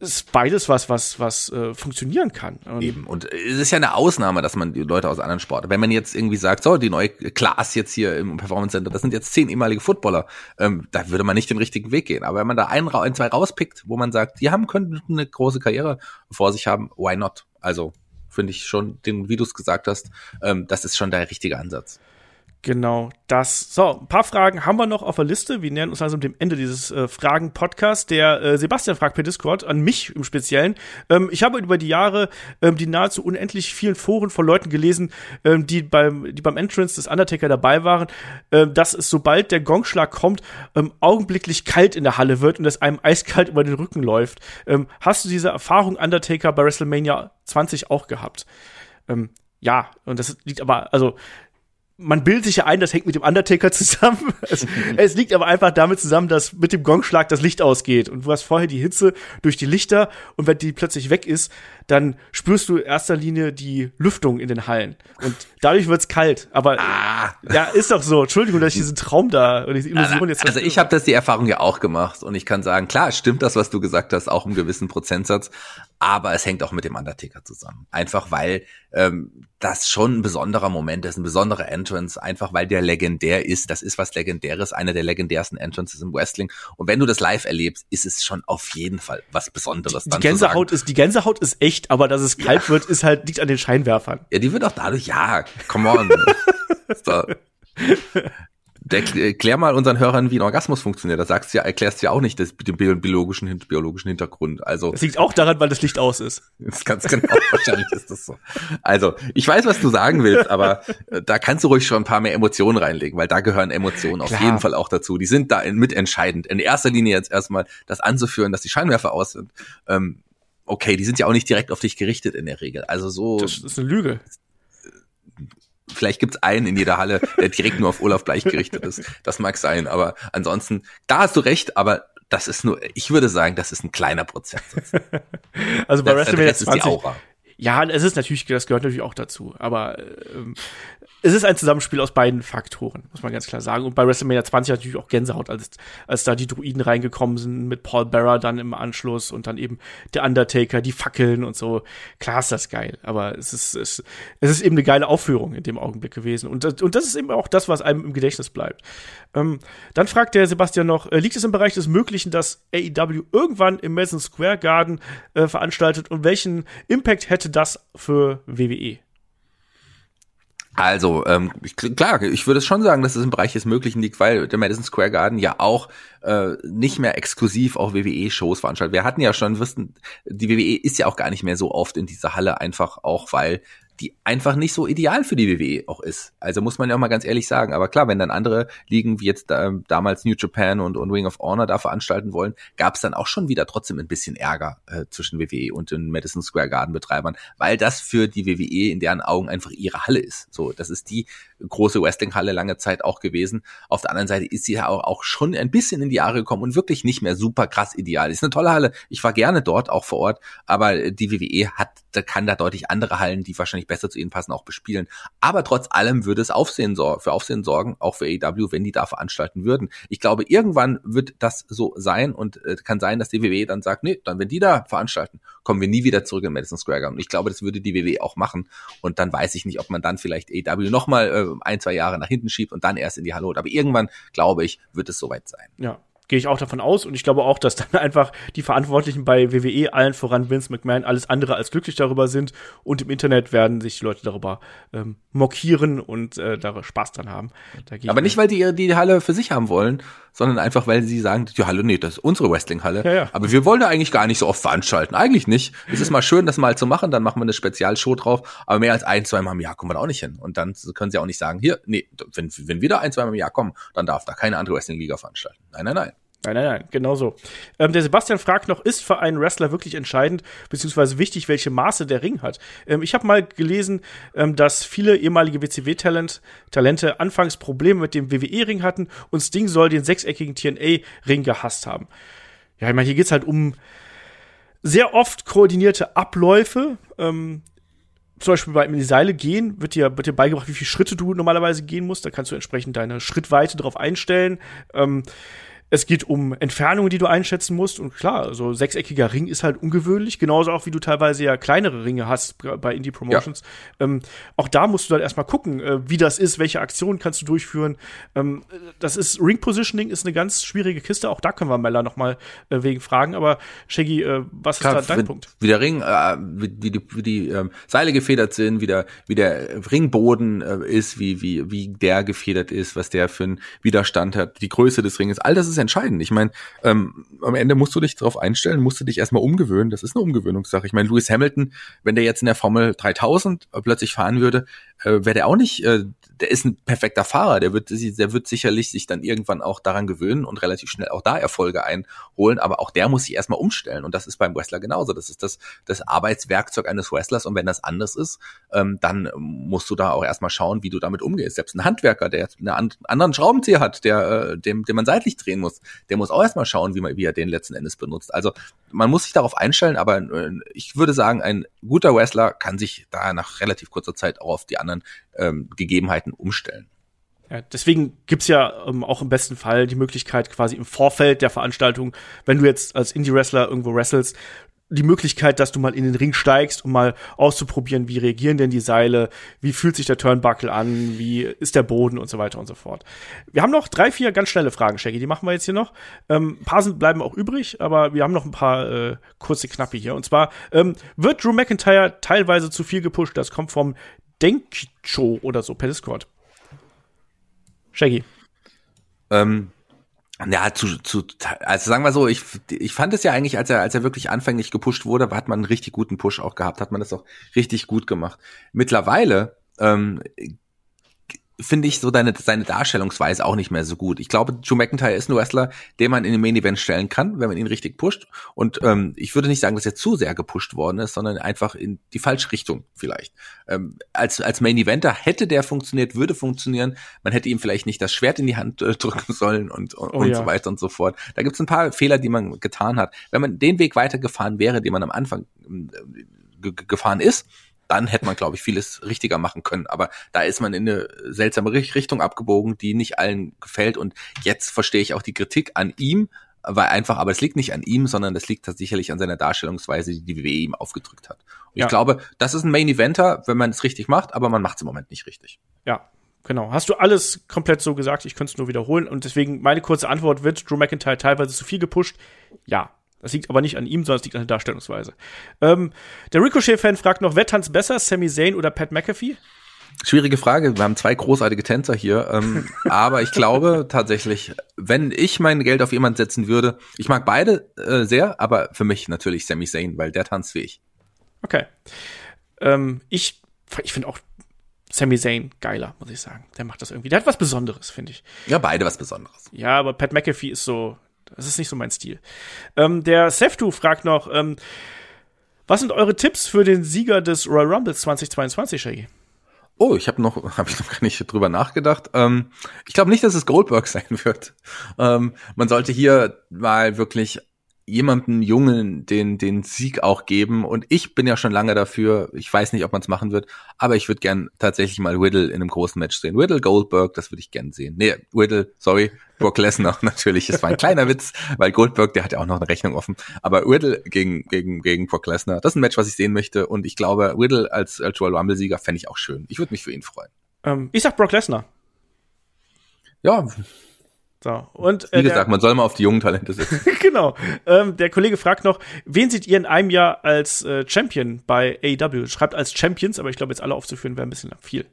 ist beides was, was, was äh, funktionieren kann. Und Eben. Und es ist ja eine Ausnahme, dass man die Leute aus anderen Sporten, wenn man jetzt irgendwie sagt, so, die neue Class jetzt hier im Performance Center, das sind jetzt zehn ehemalige Footballer, ähm, da würde man nicht den richtigen Weg gehen. Aber wenn man da ein, ein zwei rauspickt, wo man sagt, die haben, können eine große Karriere vor sich haben, why not? Also, finde ich schon, den, wie du es gesagt hast, ähm, das ist schon der richtige Ansatz. Genau, das. So, ein paar Fragen haben wir noch auf der Liste. Wir nähern uns also dem Ende dieses äh, Fragen-Podcasts. Der äh, Sebastian fragt per Discord, an mich im Speziellen. Ähm, ich habe über die Jahre ähm, die nahezu unendlich vielen Foren von Leuten gelesen, ähm, die, beim, die beim Entrance des Undertaker dabei waren, äh, dass es, sobald der Gongschlag kommt, ähm, augenblicklich kalt in der Halle wird und es einem eiskalt über den Rücken läuft. Ähm, hast du diese Erfahrung Undertaker bei WrestleMania 20 auch gehabt? Ähm, ja, und das liegt aber, also man bildet sich ja ein, das hängt mit dem Undertaker zusammen. Es, es, liegt aber einfach damit zusammen, dass mit dem Gongschlag das Licht ausgeht. Und du hast vorher die Hitze durch die Lichter und wenn die plötzlich weg ist, dann spürst du in erster Linie die Lüftung in den Hallen. Und dadurch wird's kalt. Aber ah. ja, ist doch so. Entschuldigung, dass ich diesen Traum da oder diese Illusion jetzt. Also ich habe das die Erfahrung ja auch gemacht und ich kann sagen, klar, stimmt das, was du gesagt hast, auch im gewissen Prozentsatz aber es hängt auch mit dem Undertaker zusammen. Einfach weil ähm, das schon ein besonderer Moment ist, ein besonderer Entrance einfach weil der legendär ist. Das ist was Legendäres, einer der legendärsten Entrances im Wrestling. Und wenn du das live erlebst, ist es schon auf jeden Fall was Besonderes. Die, die Gänsehaut ist, die Gänsehaut ist echt, aber dass es kalt ja. wird, ist halt, liegt an den Scheinwerfern. Ja, die wird auch dadurch, ja, come on. so. Erklär mal unseren Hörern, wie ein Orgasmus funktioniert. Da sagst du ja, erklärst du ja auch nicht das, den biologischen, biologischen Hintergrund. Also. Das liegt auch daran, weil das Licht aus ist. Das ganz genau, wahrscheinlich ist das so. Also, ich weiß, was du sagen willst, aber äh, da kannst du ruhig schon ein paar mehr Emotionen reinlegen, weil da gehören Emotionen Klar. auf jeden Fall auch dazu. Die sind da mitentscheidend. In erster Linie jetzt erstmal das anzuführen, dass die Scheinwerfer aus sind. Ähm, okay, die sind ja auch nicht direkt auf dich gerichtet in der Regel. Also so. Das ist eine Lüge vielleicht gibt's einen in jeder Halle, der direkt nur auf Olaf Bleich gerichtet ist. Das mag sein, aber ansonsten, da hast du recht, aber das ist nur, ich würde sagen, das ist ein kleiner Prozentsatz. also bei WrestleMania 20, ja, es ist natürlich, das gehört natürlich auch dazu. Aber ähm, es ist ein Zusammenspiel aus beiden Faktoren, muss man ganz klar sagen. Und bei WrestleMania 20 natürlich auch Gänsehaut, als, als da die Druiden reingekommen sind mit Paul Bearer dann im Anschluss und dann eben der Undertaker, die Fackeln und so. Klar ist das geil, aber es ist, es, es ist eben eine geile Aufführung in dem Augenblick gewesen. Und, und das ist eben auch das, was einem im Gedächtnis bleibt. Ähm, dann fragt der Sebastian noch, äh, liegt es im Bereich des Möglichen, dass AEW irgendwann im Madison Square Garden äh, veranstaltet und welchen Impact hätte das für WWE? Also, ähm, klar, ich würde schon sagen, dass es im Bereich des Möglichen liegt, weil der Madison Square Garden ja auch äh, nicht mehr exklusiv auch WWE-Shows veranstaltet. Wir hatten ja schon, wissen, die WWE ist ja auch gar nicht mehr so oft in dieser Halle, einfach auch, weil die einfach nicht so ideal für die WWE auch ist. Also muss man ja auch mal ganz ehrlich sagen. Aber klar, wenn dann andere Ligen wie jetzt äh, damals New Japan und, und Ring of Honor da veranstalten wollen, gab es dann auch schon wieder trotzdem ein bisschen Ärger äh, zwischen WWE und den Madison Square Garden Betreibern, weil das für die WWE in deren Augen einfach ihre Halle ist. So, das ist die große Wrestling-Halle lange Zeit auch gewesen. Auf der anderen Seite ist sie ja auch, auch schon ein bisschen in die Jahre gekommen und wirklich nicht mehr super krass ideal. Ist eine tolle Halle. Ich war gerne dort, auch vor Ort, aber die WWE hat, kann da deutlich andere Hallen, die wahrscheinlich besser zu ihnen passen, auch bespielen. Aber trotz allem würde es Aufsehen für Aufsehen sorgen, auch für AEW, wenn die da veranstalten würden. Ich glaube, irgendwann wird das so sein und äh, kann sein, dass die WWE dann sagt, nee, dann wenn die da veranstalten, kommen wir nie wieder zurück in Madison Square Garden. Ich glaube, das würde die WWE auch machen. Und dann weiß ich nicht, ob man dann vielleicht AEW nochmal äh, ein, zwei Jahre nach hinten schiebt und dann erst in die Halle holt. Aber irgendwann, glaube ich, wird es soweit sein. Ja, gehe ich auch davon aus und ich glaube auch, dass dann einfach die Verantwortlichen bei WWE, allen voran Vince McMahon, alles andere als glücklich darüber sind und im Internet werden sich die Leute darüber ähm, mockieren und äh, da Spaß dran haben. Aber nicht, weil die die Halle für sich haben wollen, sondern einfach, weil sie sagen, die Halle, nee, das ist unsere Wrestling-Halle. Ja, ja. Aber wir wollen da eigentlich gar nicht so oft veranstalten. Eigentlich nicht. Es ist mal schön, das mal zu machen, dann machen wir eine Spezialshow drauf, aber mehr als ein, zwei Mal im Jahr kommen wir da auch nicht hin. Und dann können sie auch nicht sagen, hier, nee, wenn, wenn wir da ein, zwei Mal im Jahr kommen, dann darf da keine andere Wrestling-Liga veranstalten. Nein, nein, nein. Nein, nein, nein, genau so. Ähm, der Sebastian fragt noch, ist für einen Wrestler wirklich entscheidend, beziehungsweise wichtig, welche Maße der Ring hat? Ähm, ich habe mal gelesen, ähm, dass viele ehemalige WCW-Talente Talente anfangs Probleme mit dem WWE-Ring hatten und Sting soll den sechseckigen TNA-Ring gehasst haben. Ja, ich meine, hier geht's halt um sehr oft koordinierte Abläufe. Ähm, zum Beispiel beim in die Seile gehen, wird dir, wird dir beigebracht, wie viele Schritte du normalerweise gehen musst. Da kannst du entsprechend deine Schrittweite drauf einstellen. Ähm, es geht um Entfernungen, die du einschätzen musst. Und klar, so sechseckiger Ring ist halt ungewöhnlich. Genauso auch, wie du teilweise ja kleinere Ringe hast bei Indie Promotions. Ja. Ähm, auch da musst du dann erstmal gucken, äh, wie das ist, welche Aktionen kannst du durchführen. Ähm, das ist, Ring Positioning ist eine ganz schwierige Kiste. Auch da können wir Mella noch mal äh, wegen fragen. Aber Shaggy, äh, was klar, ist da dein Punkt? Wie der Ring, äh, wie, wie die, wie die ähm, Seile gefedert sind, wie der, wie der Ringboden äh, ist, wie, wie, wie der gefedert ist, was der für einen Widerstand hat, die Größe des Ringes. All das ist entscheidend. Ich meine, ähm, am Ende musst du dich darauf einstellen, musst du dich erstmal umgewöhnen. Das ist eine Umgewöhnungssache. Ich meine, Lewis Hamilton, wenn der jetzt in der Formel 3000 plötzlich fahren würde, äh, wäre der auch nicht äh, der ist ein perfekter Fahrer, der wird, der wird sicherlich sich dann irgendwann auch daran gewöhnen und relativ schnell auch da Erfolge einholen, aber auch der muss sich erstmal umstellen und das ist beim Wrestler genauso. Das ist das, das Arbeitswerkzeug eines Wrestlers und wenn das anders ist, ähm, dann musst du da auch erstmal schauen, wie du damit umgehst. Selbst ein Handwerker, der einen anderen Schraubenzieher hat, der, äh, dem, dem man seitlich drehen muss, der muss auch erstmal schauen, wie, man, wie er den letzten Endes benutzt. Also man muss sich darauf einstellen, aber äh, ich würde sagen, ein guter Wrestler kann sich da nach relativ kurzer Zeit auch auf die anderen ähm, Gegebenheiten umstellen. Ja, deswegen gibt's ja ähm, auch im besten Fall die Möglichkeit, quasi im Vorfeld der Veranstaltung, wenn du jetzt als Indie-Wrestler irgendwo wrestlest, die Möglichkeit, dass du mal in den Ring steigst, um mal auszuprobieren, wie reagieren denn die Seile, wie fühlt sich der Turnbuckle an, wie ist der Boden und so weiter und so fort. Wir haben noch drei, vier ganz schnelle Fragen, Shaggy, die machen wir jetzt hier noch. Ähm, ein paar sind, bleiben auch übrig, aber wir haben noch ein paar äh, kurze Knappe hier. Und zwar ähm, wird Drew McIntyre teilweise zu viel gepusht, das kommt vom Denkicho oder so per Discord. Shaggy. Ähm, ja, zu, zu, also sagen wir so, ich, ich fand es ja eigentlich, als er, als er wirklich anfänglich gepusht wurde, hat man einen richtig guten Push auch gehabt, hat man das auch richtig gut gemacht. Mittlerweile ähm, finde ich so deine, seine Darstellungsweise auch nicht mehr so gut. Ich glaube, Joe McIntyre ist ein Wrestler, den man in den Main Event stellen kann, wenn man ihn richtig pusht. Und ähm, ich würde nicht sagen, dass er zu sehr gepusht worden ist, sondern einfach in die falsche Richtung vielleicht. Ähm, als, als Main Eventer hätte der funktioniert, würde funktionieren. Man hätte ihm vielleicht nicht das Schwert in die Hand äh, drücken sollen und, und, oh, ja. so weiter und so fort. Da gibt es ein paar Fehler, die man getan hat. Wenn man den Weg weitergefahren wäre, den man am Anfang äh, gefahren ist, dann hätte man, glaube ich, vieles richtiger machen können. Aber da ist man in eine seltsame Richtung abgebogen, die nicht allen gefällt. Und jetzt verstehe ich auch die Kritik an ihm, weil einfach, aber es liegt nicht an ihm, sondern das liegt sicherlich an seiner Darstellungsweise, die die WWE ihm aufgedrückt hat. Und ja. ich glaube, das ist ein Main Eventer, wenn man es richtig macht, aber man macht es im Moment nicht richtig. Ja, Genau. Hast du alles komplett so gesagt? Ich könnte es nur wiederholen. Und deswegen meine kurze Antwort wird Drew McIntyre teilweise zu viel gepusht. Ja. Das liegt aber nicht an ihm, sondern es liegt an der Darstellungsweise. Ähm, der Ricochet-Fan fragt noch, wer tanzt besser, Sami Zayn oder Pat McAfee? Schwierige Frage. Wir haben zwei großartige Tänzer hier. Ähm, aber ich glaube tatsächlich, wenn ich mein Geld auf jemanden setzen würde, ich mag beide äh, sehr, aber für mich natürlich Sami Zayn, weil der tanzt wie ich. Okay. Ähm, ich ich finde auch Sami Zayn geiler, muss ich sagen. Der macht das irgendwie. Der hat was Besonderes, finde ich. Ja, beide was Besonderes. Ja, aber Pat McAfee ist so, das ist nicht so mein Stil. Ähm, der Seftu fragt noch, ähm, was sind eure Tipps für den Sieger des Royal Rumbles 2022, Shaggy? Oh, ich habe noch, habe ich noch gar nicht drüber nachgedacht. Ähm, ich glaube nicht, dass es Goldberg sein wird. Ähm, man sollte hier mal wirklich jemanden Jungen den, den Sieg auch geben. Und ich bin ja schon lange dafür. Ich weiß nicht, ob man es machen wird, aber ich würde gern tatsächlich mal Whittle in einem großen Match sehen. Whittle, Goldberg, das würde ich gern sehen. Nee, Whittle, sorry, Brock Lesnar natürlich. Es war ein kleiner Witz, weil Goldberg, der hat ja auch noch eine Rechnung offen. Aber Whittle gegen, gegen, gegen Brock Lesnar, das ist ein Match, was ich sehen möchte. Und ich glaube, Whittle als, als Royal Rumble-Sieger fände ich auch schön. Ich würde mich für ihn freuen. Ähm, ich sag Brock Lesnar. Ja, so, und, äh, Wie gesagt, der, man soll mal auf die jungen Talente setzen. genau. Ähm, der Kollege fragt noch, wen seht ihr in einem Jahr als äh, Champion bei AEW? Schreibt als Champions, aber ich glaube, jetzt alle aufzuführen wäre ein bisschen viel.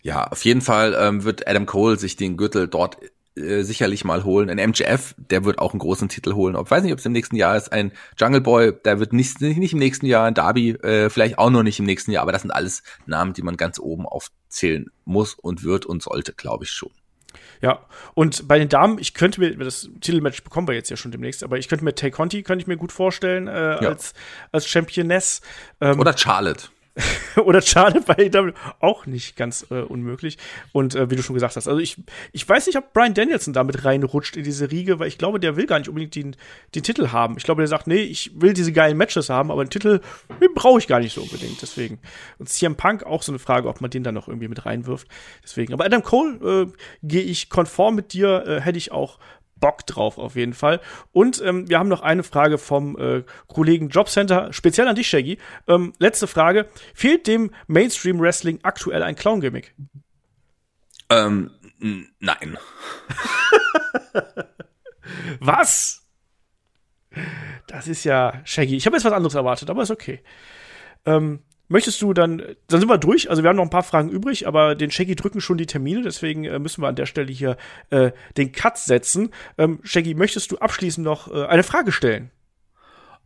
Ja, auf jeden Fall ähm, wird Adam Cole sich den Gürtel dort äh, sicherlich mal holen. Ein MGF, der wird auch einen großen Titel holen. Ich weiß nicht, ob es im nächsten Jahr ist. Ein Jungle Boy, der wird nicht, nicht im nächsten Jahr. Ein Darby, äh, vielleicht auch noch nicht im nächsten Jahr. Aber das sind alles Namen, die man ganz oben aufzählen muss und wird und sollte, glaube ich schon. Ja, und bei den Damen, ich könnte mir, das Titelmatch bekommen wir jetzt ja schon demnächst, aber ich könnte mir Tay Conti, könnte ich mir gut vorstellen, äh, ja. als, als Championess. Ähm, Oder Charlotte. oder Charlotte bei AEW auch nicht ganz äh, unmöglich. Und äh, wie du schon gesagt hast, also ich, ich weiß nicht, ob Brian Danielson damit reinrutscht in diese Riege, weil ich glaube, der will gar nicht unbedingt den, den Titel haben. Ich glaube, der sagt, nee, ich will diese geilen Matches haben, aber den Titel brauche ich gar nicht so unbedingt. Deswegen. Und CM Punk auch so eine Frage, ob man den dann noch irgendwie mit reinwirft. Deswegen. Aber Adam Cole äh, gehe ich konform mit dir, äh, hätte ich auch Bock drauf auf jeden Fall. Und ähm, wir haben noch eine Frage vom äh, Kollegen Jobcenter, speziell an dich, Shaggy. Ähm, letzte Frage. Fehlt dem Mainstream Wrestling aktuell ein Clown-Gimmick? Ähm, nein. was? Das ist ja Shaggy. Ich habe jetzt was anderes erwartet, aber ist okay. Ähm, Möchtest du dann, dann sind wir durch. Also wir haben noch ein paar Fragen übrig, aber den Shaggy drücken schon die Termine, deswegen äh, müssen wir an der Stelle hier äh, den Cut setzen. Ähm, Shaggy, möchtest du abschließend noch äh, eine Frage stellen?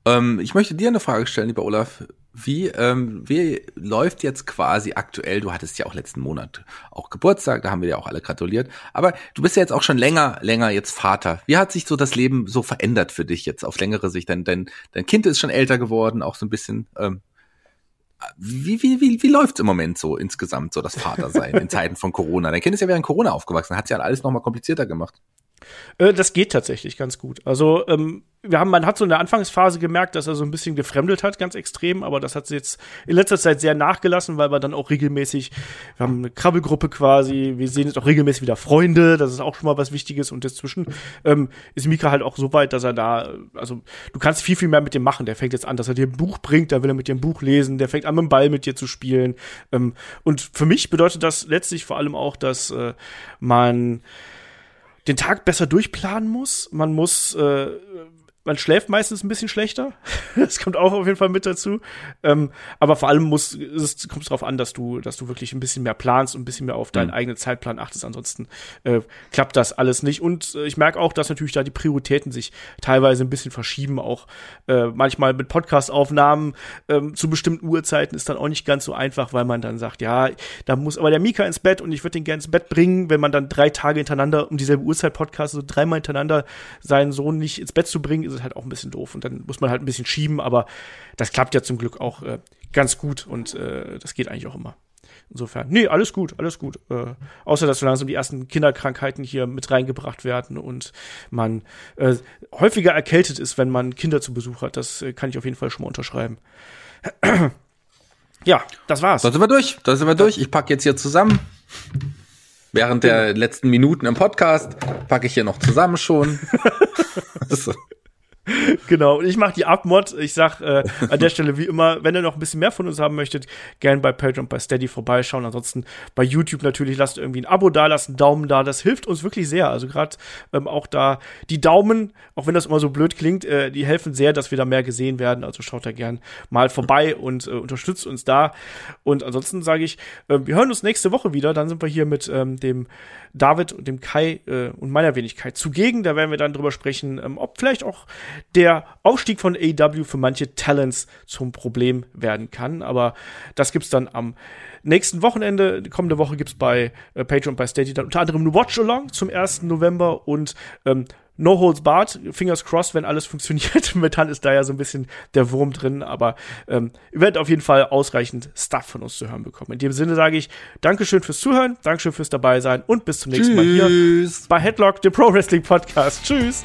Ähm, ich möchte dir eine Frage stellen, lieber Olaf. Wie, ähm, wie läuft jetzt quasi aktuell, du hattest ja auch letzten Monat auch Geburtstag, da haben wir ja auch alle gratuliert, aber du bist ja jetzt auch schon länger, länger jetzt Vater. Wie hat sich so das Leben so verändert für dich jetzt auf längere Sicht? Dein, dein, dein Kind ist schon älter geworden, auch so ein bisschen. Ähm, wie, wie, wie, wie läuft's im Moment so insgesamt, so das Vatersein in Zeiten von Corona? Dein Kind ist ja während Corona aufgewachsen, hat ja alles nochmal komplizierter gemacht. Äh, das geht tatsächlich ganz gut. Also ähm, wir haben, man hat so in der Anfangsphase gemerkt, dass er so ein bisschen gefremdelt hat, ganz extrem, aber das hat jetzt in letzter Zeit sehr nachgelassen, weil wir dann auch regelmäßig, wir haben eine Krabbelgruppe quasi, wir sehen jetzt auch regelmäßig wieder Freunde, das ist auch schon mal was Wichtiges und dazwischen ähm, ist Mika halt auch so weit, dass er da, also du kannst viel, viel mehr mit dem machen. Der fängt jetzt an, dass er dir ein Buch bringt, da will er mit dir ein Buch lesen, der fängt an, mit dem Ball mit dir zu spielen. Ähm, und für mich bedeutet das letztlich vor allem auch, dass äh, man den Tag besser durchplanen muss. Man muss äh, man schläft meistens ein bisschen schlechter. das kommt auch auf jeden Fall mit dazu. Ähm, aber vor allem muss, es kommt darauf an, dass du, dass du wirklich ein bisschen mehr planst und ein bisschen mehr auf deinen mhm. eigenen Zeitplan achtest. Ansonsten äh, klappt das alles nicht. Und äh, ich merke auch, dass natürlich da die Prioritäten sich teilweise ein bisschen verschieben. Auch äh, manchmal mit Podcast-Aufnahmen ähm, zu bestimmten Uhrzeiten ist dann auch nicht ganz so einfach, weil man dann sagt, ja, da muss aber der Mika ins Bett und ich würde den gerne ins Bett bringen, wenn man dann drei Tage hintereinander um dieselbe Uhrzeit Podcast, so dreimal hintereinander seinen Sohn nicht ins Bett zu bringen, ist es halt auch ein bisschen doof und dann muss man halt ein bisschen schieben, aber das klappt ja zum Glück auch äh, ganz gut und äh, das geht eigentlich auch immer. Insofern, nee, alles gut, alles gut. Äh, außer, dass so langsam die ersten Kinderkrankheiten hier mit reingebracht werden und man äh, häufiger erkältet ist, wenn man Kinder zu Besuch hat. Das äh, kann ich auf jeden Fall schon mal unterschreiben. ja, das war's. Da sind wir durch, da sind wir durch. Ich packe jetzt hier zusammen. Während der letzten Minuten im Podcast packe ich hier noch zusammen schon. so. genau, und ich mache die Abmod. Ich sag äh, an der Stelle wie immer, wenn ihr noch ein bisschen mehr von uns haben möchtet, gerne bei Patreon bei Steady vorbeischauen. Ansonsten bei YouTube natürlich lasst irgendwie ein Abo da, lasst einen Daumen da. Das hilft uns wirklich sehr. Also gerade ähm, auch da die Daumen, auch wenn das immer so blöd klingt, äh, die helfen sehr, dass wir da mehr gesehen werden. Also schaut da gern mal vorbei und äh, unterstützt uns da. Und ansonsten sage ich, äh, wir hören uns nächste Woche wieder. Dann sind wir hier mit ähm, dem David und dem Kai äh, und meiner Wenigkeit zugegen. Da werden wir dann drüber sprechen, ähm, ob vielleicht auch der Aufstieg von AEW für manche Talents zum Problem werden kann. Aber das gibt's dann am nächsten Wochenende. Kommende Woche gibt's bei äh, Patreon und bei Steady dann unter anderem eine Watch-Along zum 1. November und ähm, No Holds Barred, Fingers crossed, wenn alles funktioniert. Momentan ist da ja so ein bisschen der Wurm drin, aber ähm, ihr werdet auf jeden Fall ausreichend Stuff von uns zu hören bekommen. In dem Sinne sage ich Dankeschön fürs Zuhören, Dankeschön fürs dabei sein und bis zum nächsten Tschüss. Mal hier bei Headlock, dem Pro Wrestling Podcast. Tschüss.